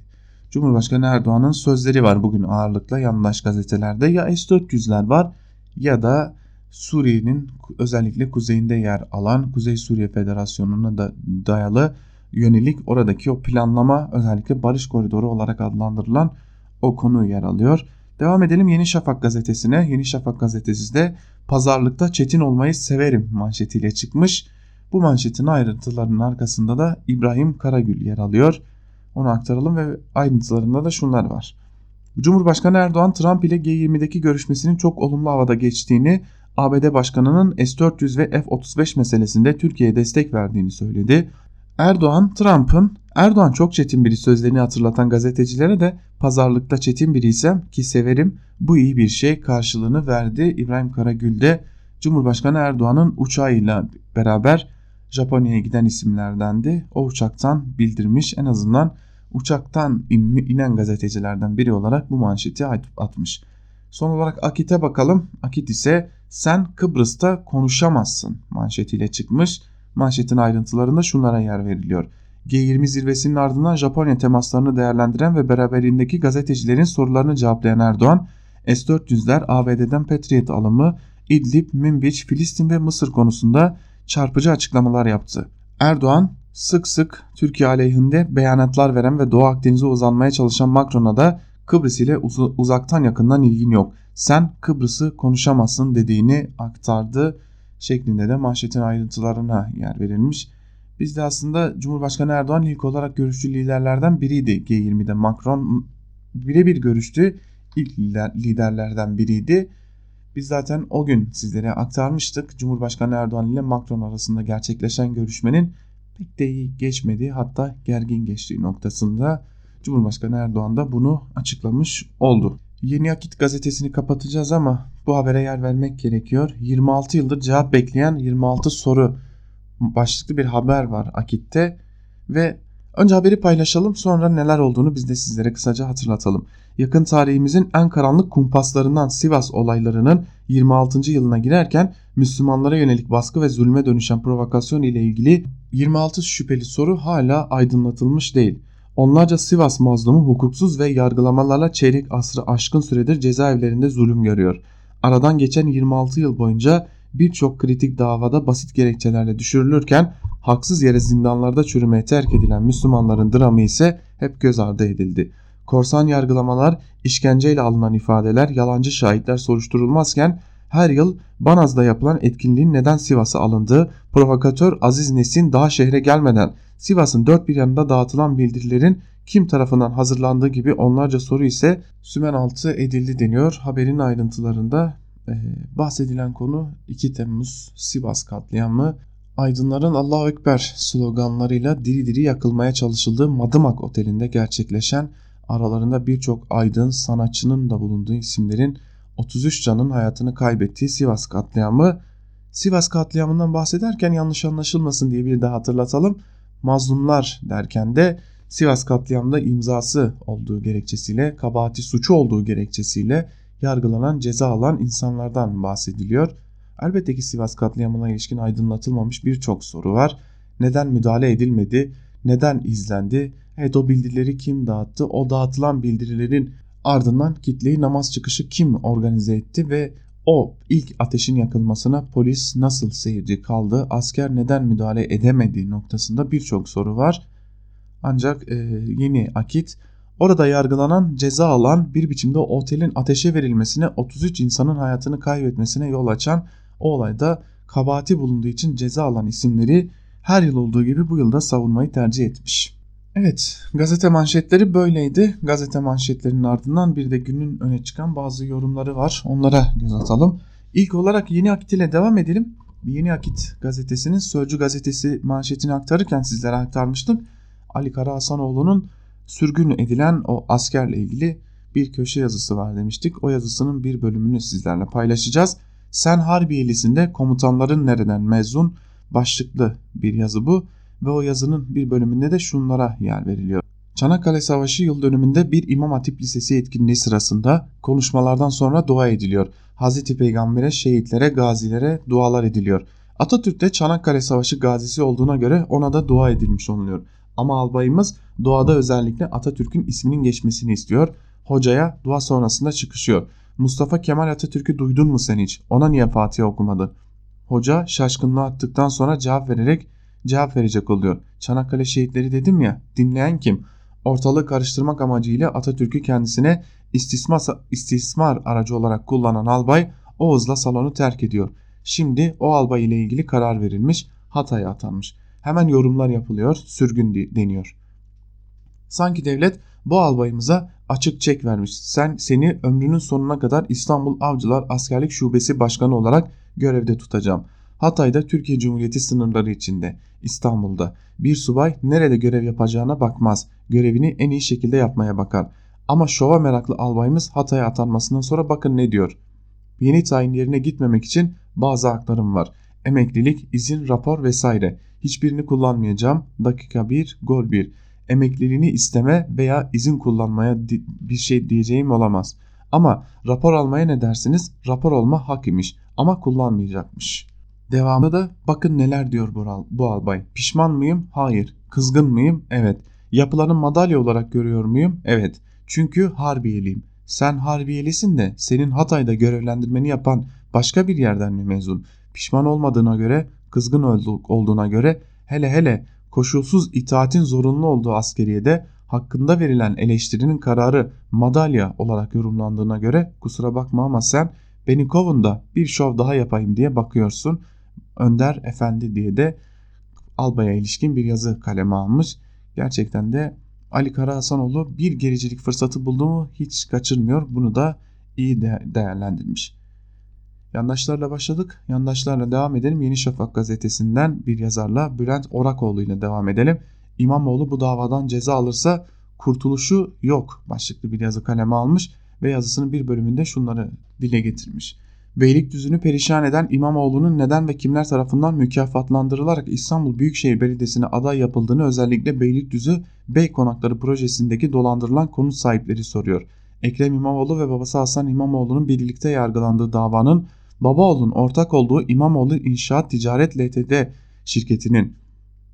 Cumhurbaşkanı Erdoğan'ın sözleri var bugün ağırlıkla yandaş gazetelerde ya S-400'ler var ya da Suriye'nin özellikle kuzeyinde yer alan Kuzey Suriye Federasyonu'na da dayalı yönelik oradaki o planlama özellikle barış koridoru olarak adlandırılan o konu yer alıyor. Devam edelim Yeni Şafak gazetesine. Yeni Şafak gazetesi de pazarlıkta çetin olmayı severim manşetiyle çıkmış. Bu manşetin ayrıntılarının arkasında da İbrahim Karagül yer alıyor. Onu aktaralım ve ayrıntılarında da şunlar var. Cumhurbaşkanı Erdoğan Trump ile G20'deki görüşmesinin çok olumlu havada geçtiğini, ABD Başkanı'nın S-400 ve F-35 meselesinde Türkiye'ye destek verdiğini söyledi. Erdoğan, Trump'ın Erdoğan çok çetin biri sözlerini hatırlatan gazetecilere de pazarlıkta çetin biriysem ki severim bu iyi bir şey karşılığını verdi. İbrahim Karagül de Cumhurbaşkanı Erdoğan'ın uçağıyla beraber Japonya'ya giden isimlerdendi. O uçaktan bildirmiş en azından uçaktan inen gazetecilerden biri olarak bu manşeti atmış. Son olarak Akit'e bakalım. Akit ise sen Kıbrıs'ta konuşamazsın manşetiyle çıkmış. Manşetin ayrıntılarında şunlara yer veriliyor. G20 zirvesinin ardından Japonya temaslarını değerlendiren ve beraberindeki gazetecilerin sorularını cevaplayan Erdoğan, S-400'ler ABD'den Patriot alımı, İdlib, Minbiç, Filistin ve Mısır konusunda çarpıcı açıklamalar yaptı. Erdoğan sık sık Türkiye aleyhinde beyanatlar veren ve Doğu Akdeniz'e uzanmaya çalışan Macron'a da Kıbrıs ile uz uzaktan yakından ilgin yok. Sen Kıbrıs'ı konuşamazsın dediğini aktardı şeklinde de manşetin ayrıntılarına yer verilmiş. Biz de aslında Cumhurbaşkanı Erdoğan ilk olarak görüşçü liderlerden biriydi G20'de. Macron birebir görüştü. İlk liderlerden biriydi. Biz zaten o gün sizlere aktarmıştık. Cumhurbaşkanı Erdoğan ile Macron arasında gerçekleşen görüşmenin pek de iyi geçmediği hatta gergin geçtiği noktasında Cumhurbaşkanı Erdoğan da bunu açıklamış oldu. Yeni Akit gazetesini kapatacağız ama bu habere yer vermek gerekiyor. 26 yıldır cevap bekleyen 26 soru başlıklı bir haber var Akit'te ve önce haberi paylaşalım sonra neler olduğunu biz de sizlere kısaca hatırlatalım. Yakın tarihimizin en karanlık kumpaslarından Sivas olaylarının 26. yılına girerken Müslümanlara yönelik baskı ve zulme dönüşen provokasyon ile ilgili 26 şüpheli soru hala aydınlatılmış değil. Onlarca Sivas mazlumu hukuksuz ve yargılamalarla çeyrek asrı aşkın süredir cezaevlerinde zulüm görüyor. Aradan geçen 26 yıl boyunca birçok kritik davada basit gerekçelerle düşürülürken haksız yere zindanlarda çürümeye terk edilen Müslümanların dramı ise hep göz ardı edildi. Korsan yargılamalar, işkenceyle alınan ifadeler, yalancı şahitler soruşturulmazken her yıl Banaz'da yapılan etkinliğin neden Sivas'a alındığı, provokatör Aziz Nesin daha şehre gelmeden Sivas'ın dört bir yanında dağıtılan bildirilerin kim tarafından hazırlandığı gibi onlarca soru ise sümen altı edildi deniyor. Haberin ayrıntılarında e, bahsedilen konu 2 Temmuz Sivas katliamı. Aydınların Allahu Ekber sloganlarıyla diri diri yakılmaya çalışıldığı Madımak Oteli'nde gerçekleşen aralarında birçok aydın sanatçının da bulunduğu isimlerin 33 canın hayatını kaybettiği Sivas katliamı. Sivas katliamından bahsederken yanlış anlaşılmasın diye bir daha hatırlatalım. Mazlumlar derken de Sivas katliamında imzası olduğu gerekçesiyle, kabahati suçu olduğu gerekçesiyle yargılanan, ceza alan insanlardan bahsediliyor. Elbette ki Sivas katliamına ilişkin aydınlatılmamış birçok soru var. Neden müdahale edilmedi? Neden izlendi? Evet o bildirileri kim dağıttı? O dağıtılan bildirilerin ardından kitleyi namaz çıkışı kim organize etti ve o ilk ateşin yakılmasına polis nasıl seyirci kaldı, asker neden müdahale edemedi noktasında birçok soru var. Ancak e, yeni akit Orada yargılanan ceza alan bir biçimde otelin ateşe verilmesine 33 insanın hayatını kaybetmesine yol açan o olayda kabahati bulunduğu için ceza alan isimleri her yıl olduğu gibi bu yılda savunmayı tercih etmiş. Evet gazete manşetleri böyleydi. Gazete manşetlerinin ardından bir de günün öne çıkan bazı yorumları var. Onlara göz atalım. İlk olarak Yeni Akit ile devam edelim. Yeni Akit gazetesinin Sözcü gazetesi manşetini aktarırken sizlere aktarmıştım. Ali Kara Hasanoğlu'nun sürgün edilen o askerle ilgili bir köşe yazısı var demiştik. O yazısının bir bölümünü sizlerle paylaşacağız. Sen Harbiyelisinde komutanların nereden mezun başlıklı bir yazı bu ve o yazının bir bölümünde de şunlara yer veriliyor. Çanakkale Savaşı yıl dönümünde bir İmam Hatip Lisesi etkinliği sırasında konuşmalardan sonra dua ediliyor. Hazreti Peygamber'e, şehitlere, gazilere dualar ediliyor. Atatürk de Çanakkale Savaşı gazisi olduğuna göre ona da dua edilmiş oluyor. Ama albayımız duada özellikle Atatürk'ün isminin geçmesini istiyor. Hocaya dua sonrasında çıkışıyor. Mustafa Kemal Atatürk'ü duydun mu sen hiç? Ona niye Fatiha okumadın? Hoca şaşkınlığa attıktan sonra cevap vererek cevap verecek oluyor. Çanakkale şehitleri dedim ya dinleyen kim? Ortalığı karıştırmak amacıyla Atatürk'ü kendisine istismar, istismar aracı olarak kullanan albay o hızla salonu terk ediyor. Şimdi o albay ile ilgili karar verilmiş, Hatay'a atanmış. Hemen yorumlar yapılıyor, sürgün deniyor. Sanki devlet bu albayımıza açık çek vermiş. Sen seni ömrünün sonuna kadar İstanbul Avcılar Askerlik Şubesi Başkanı olarak görevde tutacağım. Hatay'da Türkiye Cumhuriyeti sınırları içinde, İstanbul'da bir subay nerede görev yapacağına bakmaz. Görevini en iyi şekilde yapmaya bakar. Ama şova meraklı albayımız Hatay'a atanmasından sonra bakın ne diyor. Yeni tayin yerine gitmemek için bazı haklarım var. Emeklilik, izin, rapor vesaire. Hiçbirini kullanmayacağım. Dakika 1, gol 1. Emekliliğini isteme veya izin kullanmaya bir şey diyeceğim olamaz. Ama rapor almaya ne dersiniz? Rapor olma hak imiş ama kullanmayacakmış. Devamında da bakın neler diyor bu albay. Pişman mıyım? Hayır. Kızgın mıyım? Evet. Yapılanı madalya olarak görüyor muyum? Evet. Çünkü Harbiyeliyim. Sen Harbiyelisin de senin Hatay'da görevlendirmeni yapan başka bir yerden mi mezun? Pişman olmadığına göre, kızgın olduğuna göre hele hele koşulsuz itaatin zorunlu olduğu askeriyede hakkında verilen eleştirinin kararı madalya olarak yorumlandığına göre kusura bakma ama sen beni kovun da bir şov daha yapayım diye bakıyorsun. Önder Efendi diye de albaya ilişkin bir yazı kaleme almış. Gerçekten de Ali Kara Hasanoğlu bir gericilik fırsatı buldu mu hiç kaçırmıyor. Bunu da iyi de değerlendirmiş. Yandaşlarla başladık. Yandaşlarla devam edelim. Yeni Şafak gazetesinden bir yazarla Bülent Orakoğlu ile devam edelim. İmamoğlu bu davadan ceza alırsa kurtuluşu yok başlıklı bir yazı kaleme almış ve yazısının bir bölümünde şunları dile getirmiş. Beylikdüzü'nü perişan eden İmamoğlu'nun neden ve kimler tarafından mükafatlandırılarak İstanbul Büyükşehir Belediyesi'ne aday yapıldığını özellikle Beylikdüzü Bey Konakları projesindeki dolandırılan konut sahipleri soruyor. Ekrem İmamoğlu ve babası Hasan İmamoğlu'nun birlikte yargılandığı davanın Babaoğlu'nun ortak olduğu İmamoğlu İnşaat Ticaret LTD şirketinin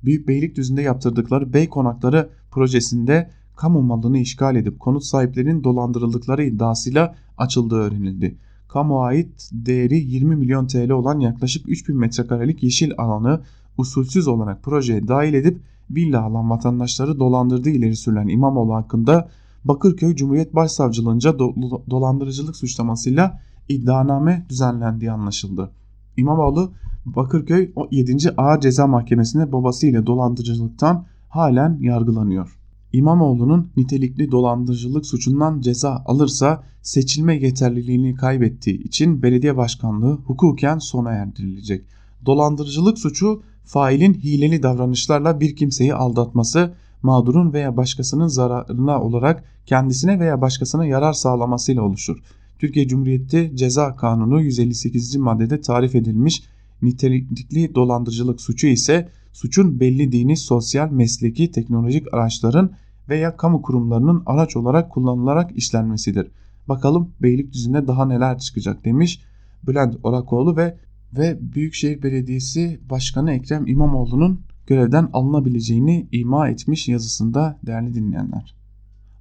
Büyük Beylikdüzü'nde yaptırdıkları Bey Konakları projesinde kamu malını işgal edip konut sahiplerinin dolandırıldıkları iddiasıyla açıldığı öğrenildi. Kamu ait değeri 20 milyon TL olan yaklaşık 3000 metrekarelik yeşil alanı usulsüz olarak projeye dahil edip villa alan vatandaşları dolandırdığı ileri sürülen İmamoğlu hakkında Bakırköy Cumhuriyet Başsavcılığınca do dolandırıcılık suçlamasıyla iddianame düzenlendiği anlaşıldı. İmamoğlu Bakırköy 7. Ağır Ceza Mahkemesi'nde babasıyla dolandırıcılıktan halen yargılanıyor. İmamoğlu'nun nitelikli dolandırıcılık suçundan ceza alırsa seçilme yeterliliğini kaybettiği için belediye başkanlığı hukuken sona erdirilecek. Dolandırıcılık suçu failin hileli davranışlarla bir kimseyi aldatması, mağdurun veya başkasının zararına olarak kendisine veya başkasına yarar sağlamasıyla oluşur. Türkiye Cumhuriyeti Ceza Kanunu 158. maddede tarif edilmiş nitelikli dolandırıcılık suçu ise suçun belli dini, sosyal, mesleki, teknolojik araçların veya kamu kurumlarının araç olarak kullanılarak işlenmesidir. Bakalım Beylikdüzü'nde daha neler çıkacak demiş Bülent Orakoğlu ve ve Büyükşehir Belediyesi Başkanı Ekrem İmamoğlu'nun görevden alınabileceğini ima etmiş yazısında değerli dinleyenler.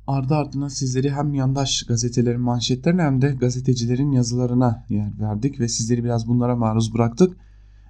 Ardı ardına sizleri hem yandaş gazetelerin manşetlerine hem de gazetecilerin yazılarına yer verdik ve sizleri biraz bunlara maruz bıraktık.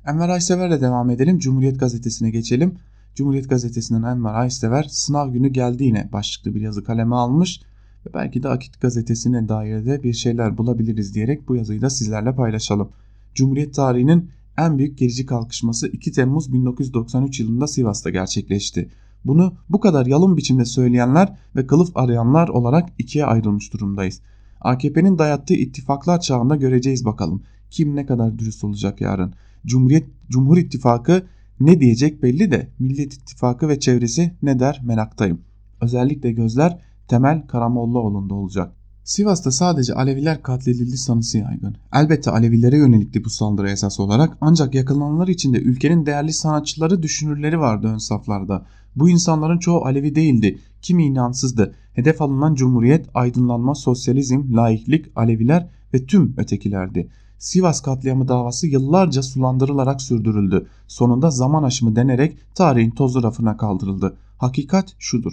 Enver Aysever'le devam edelim. Cumhuriyet Gazetesi'ne geçelim. Cumhuriyet Gazetesi'nden Enver Aysever sınav günü geldi yine başlıklı bir yazı kaleme almış ve belki de Akit Gazetesi'ne dair de bir şeyler bulabiliriz diyerek bu yazıyı da sizlerle paylaşalım. Cumhuriyet tarihinin en büyük gerici kalkışması 2 Temmuz 1993 yılında Sivas'ta gerçekleşti. Bunu bu kadar yalın biçimde söyleyenler ve kılıf arayanlar olarak ikiye ayrılmış durumdayız. AKP'nin dayattığı ittifaklar çağında göreceğiz bakalım. Kim ne kadar dürüst olacak yarın. Cumhuriyet Cumhur İttifakı ne diyecek belli de Millet İttifakı ve çevresi ne der meraktayım. Özellikle gözler Temel Karamollaoğlu'nda olacak. Sivas'ta sadece Aleviler katledildi sanısı yaygın. Elbette Alevilere yönelikti bu saldırı esas olarak ancak yakılanlar içinde ülkenin değerli sanatçıları düşünürleri vardı ön saflarda. Bu insanların çoğu Alevi değildi, kimi inansızdı. Hedef alınan cumhuriyet, aydınlanma, sosyalizm, laiklik, Aleviler ve tüm ötekilerdi. Sivas katliamı davası yıllarca sulandırılarak sürdürüldü. Sonunda zaman aşımı denerek tarihin tozlu rafına kaldırıldı. Hakikat şudur.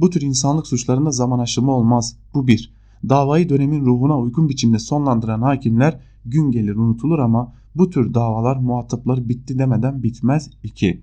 Bu tür insanlık suçlarında zaman aşımı olmaz. Bu bir. Davayı dönemin ruhuna uygun biçimde sonlandıran hakimler gün gelir unutulur ama bu tür davalar muhatapları bitti demeden bitmez. 2.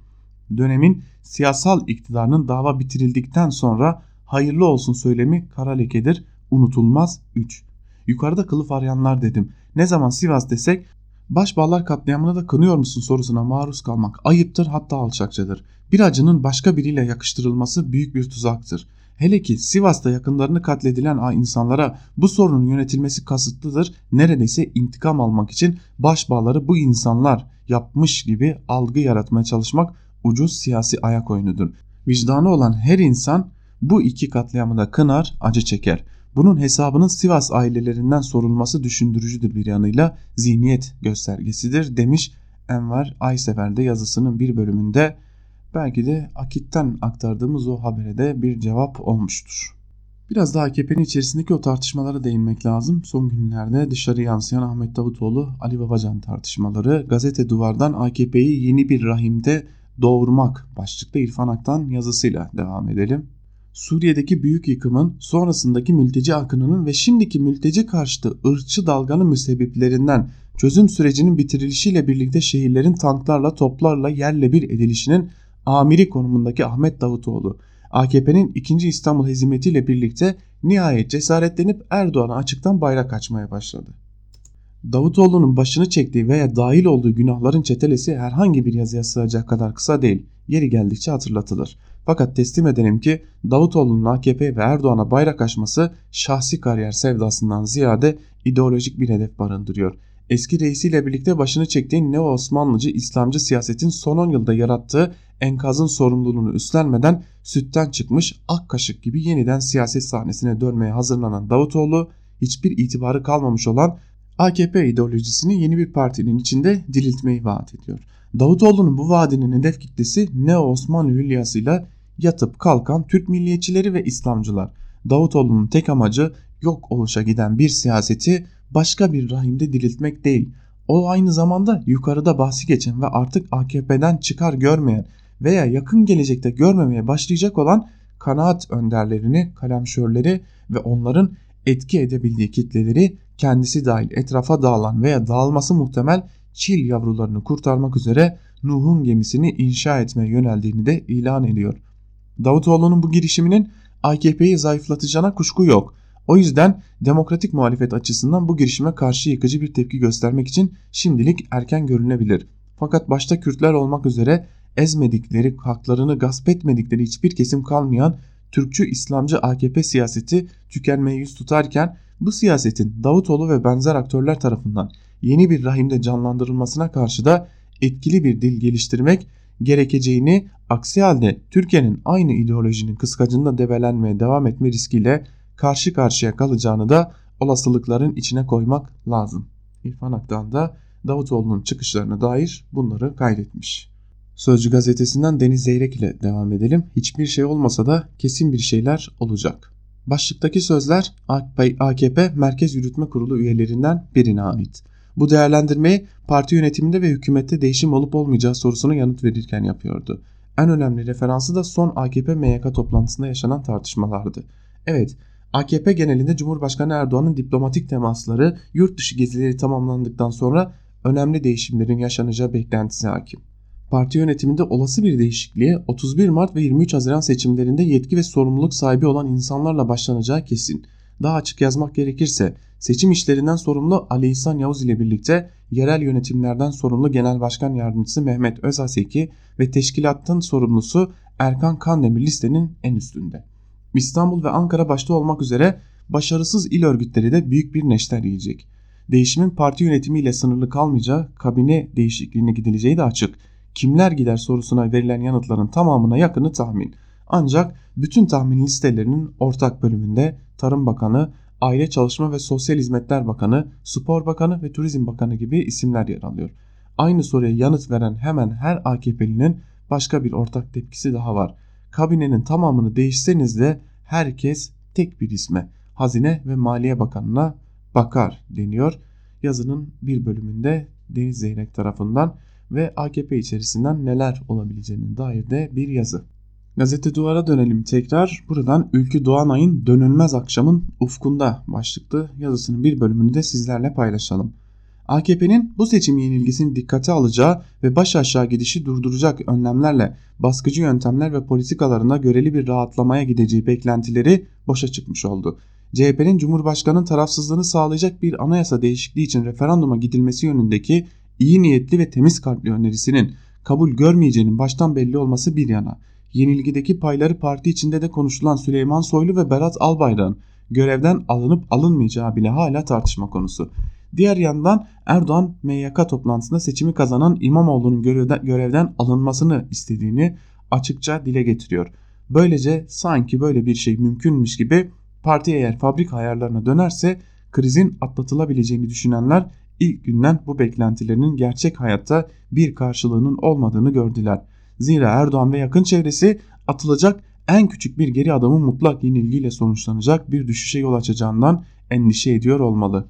Dönemin siyasal iktidarının dava bitirildikten sonra hayırlı olsun söylemi kara lekedir, unutulmaz 3. Yukarıda kılıf arayanlar dedim. Ne zaman Sivas desek Başballar katliamını da kınıyor musun sorusuna maruz kalmak ayıptır hatta alçakçadır. Bir acının başka biriyle yakıştırılması büyük bir tuzaktır. Hele ki Sivas'ta yakınlarını katledilen insanlara bu sorunun yönetilmesi kasıtlıdır. Neredeyse intikam almak için başbağları bu insanlar yapmış gibi algı yaratmaya çalışmak ucuz siyasi ayak oyunudur. Vicdanı olan her insan bu iki katliamı da kınar, acı çeker. Bunun hesabının Sivas ailelerinden sorulması düşündürücüdür bir yanıyla zihniyet göstergesidir demiş Enver Aysever'de yazısının bir bölümünde belki de Akit'ten aktardığımız o habere de bir cevap olmuştur. Biraz da AKP'nin içerisindeki o tartışmalara değinmek lazım. Son günlerde dışarı yansıyan Ahmet Davutoğlu, Ali Babacan tartışmaları, gazete duvardan AKP'yi yeni bir rahimde doğurmak başlıklı İrfan Ak'tan yazısıyla devam edelim. Suriye'deki büyük yıkımın sonrasındaki mülteci akınının ve şimdiki mülteci karşıtı ırkçı dalganın müsebbiplerinden çözüm sürecinin bitirilişiyle birlikte şehirlerin tanklarla toplarla yerle bir edilişinin amiri konumundaki Ahmet Davutoğlu AKP'nin 2. İstanbul hezimetiyle birlikte nihayet cesaretlenip Erdoğan'a açıktan bayrak açmaya başladı. Davutoğlu'nun başını çektiği veya dahil olduğu günahların çetelesi herhangi bir yazıya sığacak kadar kısa değil. Yeri geldikçe hatırlatılır. Fakat teslim edelim ki Davutoğlu'nun AKP ve Erdoğan'a bayrak açması şahsi kariyer sevdasından ziyade ideolojik bir hedef barındırıyor. Eski reisiyle birlikte başını çektiği Neo-Osmanlıcı İslamcı siyasetin son 10 yılda yarattığı enkazın sorumluluğunu üstlenmeden sütten çıkmış ak kaşık gibi yeniden siyaset sahnesine dönmeye hazırlanan Davutoğlu hiçbir itibarı kalmamış olan AKP ideolojisini yeni bir partinin içinde diriltmeyi vaat ediyor. Davutoğlu'nun bu vaadinin hedef kitlesi Neo Osmanlı hülyasıyla yatıp kalkan Türk milliyetçileri ve İslamcılar. Davutoğlu'nun tek amacı yok oluşa giden bir siyaseti başka bir rahimde diriltmek değil. O aynı zamanda yukarıda bahsi geçen ve artık AKP'den çıkar görmeyen veya yakın gelecekte görmemeye başlayacak olan kanaat önderlerini, kalemşörleri ve onların etki edebildiği kitleleri kendisi dahil etrafa dağılan veya dağılması muhtemel çil yavrularını kurtarmak üzere Nuh'un gemisini inşa etmeye yöneldiğini de ilan ediyor. Davutoğlu'nun bu girişiminin AKP'yi zayıflatacağına kuşku yok. O yüzden demokratik muhalefet açısından bu girişime karşı yıkıcı bir tepki göstermek için şimdilik erken görünebilir. Fakat başta Kürtler olmak üzere ezmedikleri, haklarını gasp etmedikleri hiçbir kesim kalmayan Türkçü İslamcı AKP siyaseti tükenmeye yüz tutarken bu siyasetin Davutoğlu ve benzer aktörler tarafından yeni bir rahimde canlandırılmasına karşı da etkili bir dil geliştirmek gerekeceğini aksi halde Türkiye'nin aynı ideolojinin kıskacında debelenmeye devam etme riskiyle karşı karşıya kalacağını da olasılıkların içine koymak lazım. İrfan Aktan da Davutoğlu'nun çıkışlarına dair bunları kaydetmiş. Sözcü gazetesinden Deniz Zeyrek ile devam edelim. Hiçbir şey olmasa da kesin bir şeyler olacak. Başlıktaki sözler AKP Merkez Yürütme Kurulu üyelerinden birine ait. Bu değerlendirmeyi parti yönetiminde ve hükümette değişim olup olmayacağı sorusuna yanıt verirken yapıyordu. En önemli referansı da son AKP MYK toplantısında yaşanan tartışmalardı. Evet, AKP genelinde Cumhurbaşkanı Erdoğan'ın diplomatik temasları, yurt dışı gezileri tamamlandıktan sonra önemli değişimlerin yaşanacağı beklentisi hakim. parti yönetiminde olası bir değişikliğe 31 Mart ve 23 Haziran seçimlerinde yetki ve sorumluluk sahibi olan insanlarla başlanacağı kesin. Daha açık yazmak gerekirse seçim işlerinden sorumlu Ali İhsan Yavuz ile birlikte yerel yönetimlerden sorumlu Genel Başkan Yardımcısı Mehmet Özaseki ve teşkilattan sorumlusu Erkan Kandemir listenin en üstünde. İstanbul ve Ankara başta olmak üzere başarısız il örgütleri de büyük bir neşter yiyecek. Değişimin parti yönetimiyle sınırlı kalmayacağı, kabine değişikliğine gidileceği de açık. Kimler gider sorusuna verilen yanıtların tamamına yakını tahmin. Ancak bütün tahmin listelerinin ortak bölümünde Tarım Bakanı, Aile Çalışma ve Sosyal Hizmetler Bakanı, Spor Bakanı ve Turizm Bakanı gibi isimler yer alıyor. Aynı soruya yanıt veren hemen her AKP'linin başka bir ortak tepkisi daha var. Kabinenin tamamını değişseniz de herkes tek bir isme Hazine ve Maliye Bakanı'na bakar deniyor. Yazının bir bölümünde Deniz Zeyrek tarafından ve AKP içerisinden neler olabileceğine dair de bir yazı. Gazete Duvar'a dönelim tekrar. Buradan Ülkü Doğanay'ın Dönülmez Akşamın Ufkunda başlıklı yazısının bir bölümünü de sizlerle paylaşalım. AKP'nin bu seçim yenilgisini dikkate alacağı ve baş aşağı gidişi durduracak önlemlerle baskıcı yöntemler ve politikalarında göreli bir rahatlamaya gideceği beklentileri boşa çıkmış oldu. CHP'nin Cumhurbaşkanı'nın tarafsızlığını sağlayacak bir anayasa değişikliği için referanduma gidilmesi yönündeki iyi niyetli ve temiz kalpli önerisinin kabul görmeyeceğinin baştan belli olması bir yana, yenilgideki payları parti içinde de konuşulan Süleyman Soylu ve Berat Albayrak'ın görevden alınıp alınmayacağı bile hala tartışma konusu. Diğer yandan Erdoğan MYK toplantısında seçimi kazanan İmamoğlu'nun görevden alınmasını istediğini açıkça dile getiriyor. Böylece sanki böyle bir şey mümkünmüş gibi parti eğer fabrika ayarlarına dönerse krizin atlatılabileceğini düşünenler ilk günden bu beklentilerinin gerçek hayatta bir karşılığının olmadığını gördüler. Zira Erdoğan ve yakın çevresi atılacak en küçük bir geri adamın mutlak yenilgiyle sonuçlanacak bir düşüşe yol açacağından endişe ediyor olmalı.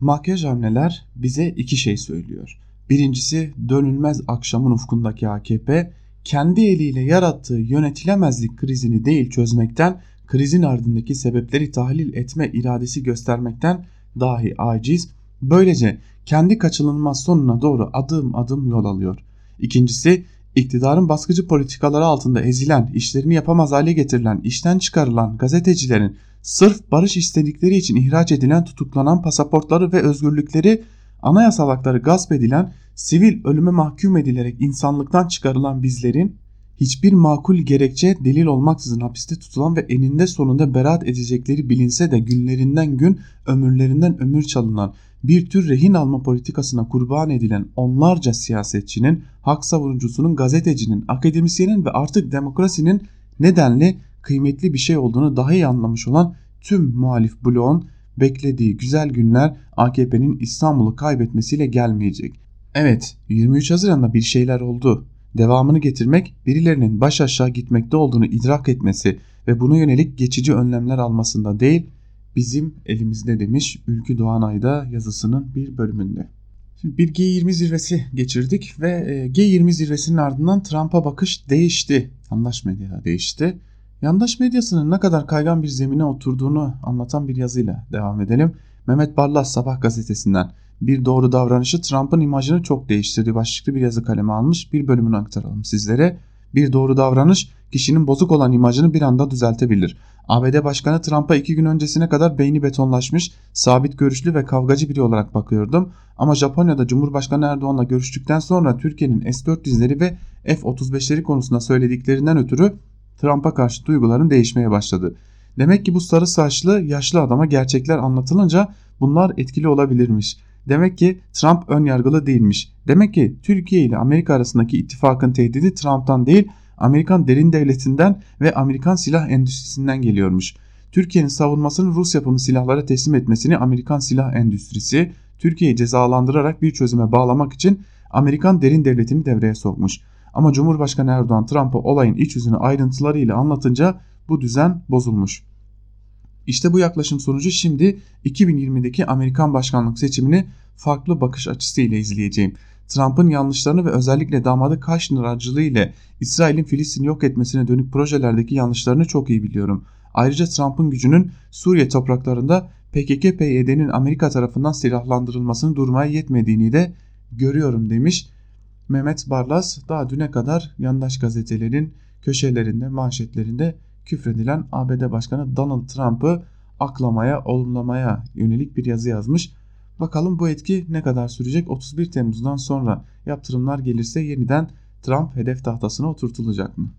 Makyaj hamleler bize iki şey söylüyor. Birincisi dönülmez akşamın ufkundaki AKP kendi eliyle yarattığı yönetilemezlik krizini değil çözmekten, krizin ardındaki sebepleri tahlil etme iradesi göstermekten dahi aciz. Böylece kendi kaçınılmaz sonuna doğru adım adım yol alıyor. İkincisi iktidarın baskıcı politikaları altında ezilen, işlerini yapamaz hale getirilen, işten çıkarılan gazetecilerin sırf barış istedikleri için ihraç edilen tutuklanan pasaportları ve özgürlükleri anayasal hakları gasp edilen, sivil ölüme mahkum edilerek insanlıktan çıkarılan bizlerin hiçbir makul gerekçe delil olmaksızın hapiste tutulan ve eninde sonunda beraat edecekleri bilinse de günlerinden gün ömürlerinden ömür çalınan bir tür rehin alma politikasına kurban edilen onlarca siyasetçinin, hak savunucusunun, gazetecinin, akademisyenin ve artık demokrasinin nedenli kıymetli bir şey olduğunu daha iyi anlamış olan tüm muhalif bloğun beklediği güzel günler AKP'nin İstanbul'u kaybetmesiyle gelmeyecek. Evet 23 Haziran'da bir şeyler oldu. Devamını getirmek birilerinin baş aşağı gitmekte olduğunu idrak etmesi ve buna yönelik geçici önlemler almasında değil bizim elimizde demiş Ülkü Doğanay'da yazısının bir bölümünde. Şimdi bir G20 zirvesi geçirdik ve e, G20 zirvesinin ardından Trump'a bakış değişti. Yandaş medya değişti. Yandaş medyasının ne kadar kaygan bir zemine oturduğunu anlatan bir yazıyla devam edelim. Mehmet Barlas Sabah gazetesinden bir doğru davranışı Trump'ın imajını çok değiştirdi başlıklı bir yazı kaleme almış. Bir bölümünü aktaralım sizlere. Bir doğru davranış kişinin bozuk olan imajını bir anda düzeltebilir. ABD Başkanı Trump'a iki gün öncesine kadar beyni betonlaşmış, sabit görüşlü ve kavgacı biri olarak bakıyordum. Ama Japonya'da Cumhurbaşkanı Erdoğan'la görüştükten sonra Türkiye'nin S-400'leri ve F-35'leri konusunda söylediklerinden ötürü Trump'a karşı duyguların değişmeye başladı. Demek ki bu sarı saçlı yaşlı adama gerçekler anlatılınca bunlar etkili olabilirmiş. Demek ki Trump ön yargılı değilmiş. Demek ki Türkiye ile Amerika arasındaki ittifakın tehdidi Trump'tan değil Amerikan derin devletinden ve Amerikan silah endüstrisinden geliyormuş. Türkiye'nin savunmasını Rus yapımı silahlara teslim etmesini Amerikan silah endüstrisi Türkiye'yi cezalandırarak bir çözüme bağlamak için Amerikan derin devletini devreye sokmuş. Ama Cumhurbaşkanı Erdoğan Trump'a olayın iç yüzünü ayrıntılarıyla anlatınca bu düzen bozulmuş. İşte bu yaklaşım sonucu şimdi 2020'deki Amerikan başkanlık seçimini farklı bakış açısıyla izleyeceğim. Trump'ın yanlışlarını ve özellikle damadı Kushner aracılığı ile İsrail'in Filistin'i yok etmesine dönük projelerdeki yanlışlarını çok iyi biliyorum. Ayrıca Trump'ın gücünün Suriye topraklarında PKK-PYD'nin Amerika tarafından silahlandırılmasını durmaya yetmediğini de görüyorum demiş Mehmet Barlas daha düne kadar yandaş gazetelerin köşelerinde, manşetlerinde küfredilen ABD Başkanı Donald Trump'ı aklamaya, olumlamaya yönelik bir yazı yazmış. Bakalım bu etki ne kadar sürecek? 31 Temmuz'dan sonra yaptırımlar gelirse yeniden Trump hedef tahtasına oturtulacak mı?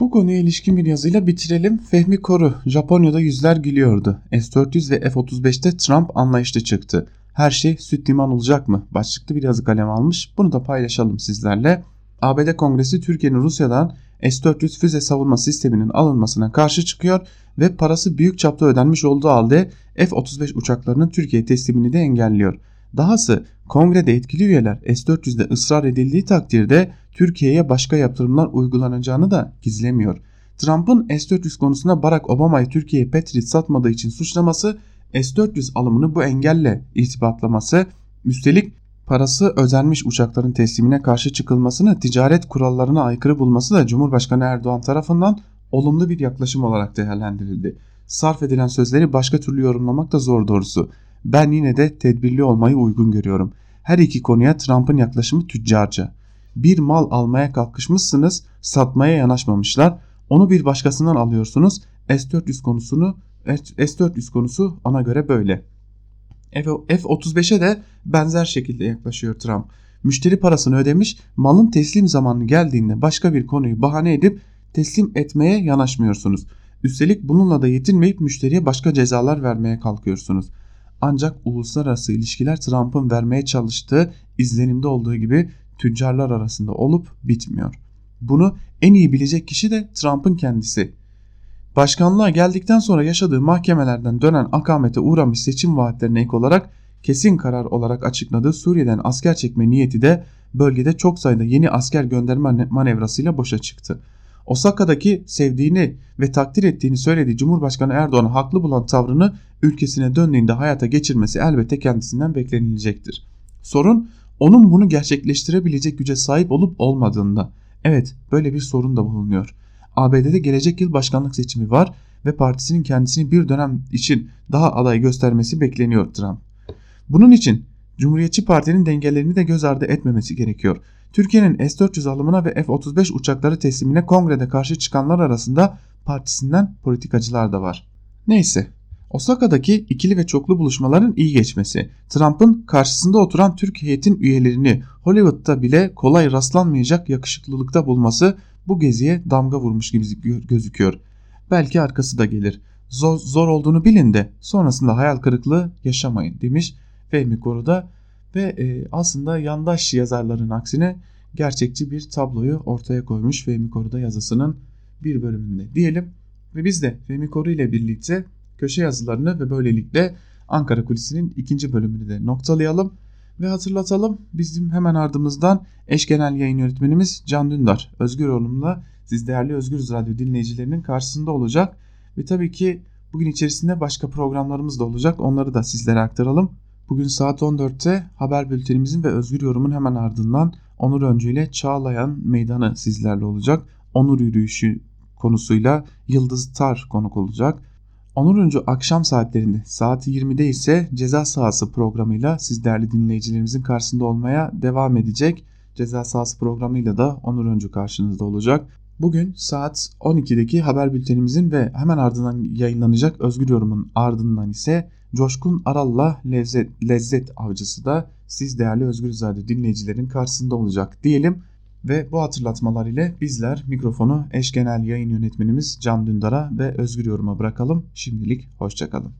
Bu konuya ilişkin bir yazıyla bitirelim. Fehmi Koru, Japonya'da yüzler gülüyordu. S-400 ve F-35'te Trump anlayışlı çıktı. Her şey süt liman olacak mı? Başlıklı bir yazı kalem almış. Bunu da paylaşalım sizlerle. ABD Kongresi Türkiye'nin Rusya'dan S-400 füze savunma sisteminin alınmasına karşı çıkıyor ve parası büyük çapta ödenmiş olduğu halde F-35 uçaklarının Türkiye teslimini de engelliyor. Dahası kongrede etkili üyeler S-400'de ısrar edildiği takdirde Türkiye'ye başka yaptırımlar uygulanacağını da gizlemiyor. Trump'ın S-400 konusunda Barack Obama'yı Türkiye'ye Patriot satmadığı için suçlaması, S-400 alımını bu engelle irtibatlaması, üstelik parası özenmiş uçakların teslimine karşı çıkılmasını ticaret kurallarına aykırı bulması da Cumhurbaşkanı Erdoğan tarafından olumlu bir yaklaşım olarak değerlendirildi. Sarf edilen sözleri başka türlü yorumlamak da zor doğrusu. Ben yine de tedbirli olmayı uygun görüyorum. Her iki konuya Trump'ın yaklaşımı tüccarca. Bir mal almaya kalkışmışsınız, satmaya yanaşmamışlar. Onu bir başkasından alıyorsunuz. S400 konusunu S400 konusu ona göre böyle. F-35'e de benzer şekilde yaklaşıyor Trump. Müşteri parasını ödemiş, malın teslim zamanı geldiğinde başka bir konuyu bahane edip teslim etmeye yanaşmıyorsunuz. Üstelik bununla da yetinmeyip müşteriye başka cezalar vermeye kalkıyorsunuz. Ancak uluslararası ilişkiler Trump'ın vermeye çalıştığı izlenimde olduğu gibi tüccarlar arasında olup bitmiyor. Bunu en iyi bilecek kişi de Trump'ın kendisi. Başkanlığa geldikten sonra yaşadığı mahkemelerden dönen akamete uğramış seçim vaatlerine ek olarak kesin karar olarak açıkladığı Suriye'den asker çekme niyeti de bölgede çok sayıda yeni asker gönderme manevrasıyla boşa çıktı. Osaka'daki sevdiğini ve takdir ettiğini söylediği Cumhurbaşkanı Erdoğan'ı haklı bulan tavrını ülkesine döndüğünde hayata geçirmesi elbette kendisinden beklenilecektir. Sorun onun bunu gerçekleştirebilecek güce sahip olup olmadığında. Evet böyle bir sorun da bulunuyor. ABD'de gelecek yıl başkanlık seçimi var ve partisinin kendisini bir dönem için daha aday göstermesi bekleniyor Trump. Bunun için Cumhuriyetçi Parti'nin dengelerini de göz ardı etmemesi gerekiyor. Türkiye'nin S-400 alımına ve F-35 uçakları teslimine kongrede karşı çıkanlar arasında partisinden politikacılar da var. Neyse Osaka'daki ikili ve çoklu buluşmaların iyi geçmesi, Trump'ın karşısında oturan Türk heyetin üyelerini Hollywood'da bile kolay rastlanmayacak yakışıklılıkta bulması bu geziye damga vurmuş gibi gözüküyor. Belki arkası da gelir. Zor, zor olduğunu bilin de sonrasında hayal kırıklığı yaşamayın demiş Fehmi Koru'da ve e, aslında yandaş yazarların aksine gerçekçi bir tabloyu ortaya koymuş Fehmi Koru'da yazısının bir bölümünde diyelim. Ve biz de Fehmi Koru ile birlikte köşe yazılarını ve böylelikle Ankara Kulisi'nin ikinci bölümünü de noktalayalım. Ve hatırlatalım bizim hemen ardımızdan eş genel yayın yönetmenimiz Can Dündar Özgür Oğlum'la siz değerli Özgür Radyo dinleyicilerinin karşısında olacak. Ve tabii ki bugün içerisinde başka programlarımız da olacak onları da sizlere aktaralım. Bugün saat 14'te haber bültenimizin ve Özgür Yorum'un hemen ardından Onur Öncü ile Çağlayan Meydanı sizlerle olacak. Onur yürüyüşü konusuyla Yıldız Tar konuk olacak. Onur Öncü akşam saatlerinde saat 20'de ise ceza sahası programıyla siz değerli dinleyicilerimizin karşısında olmaya devam edecek. Ceza sahası programıyla da Onur Öncü karşınızda olacak. Bugün saat 12'deki haber bültenimizin ve hemen ardından yayınlanacak Özgür Yorum'un ardından ise Coşkun Aral'la Lezzet, Lezzet Avcısı da siz değerli Özgür Radyo dinleyicilerin karşısında olacak diyelim. Ve bu hatırlatmalar ile bizler mikrofonu eş genel yayın yönetmenimiz Can Dündar'a ve Özgür Yorum'a bırakalım. Şimdilik hoşçakalın.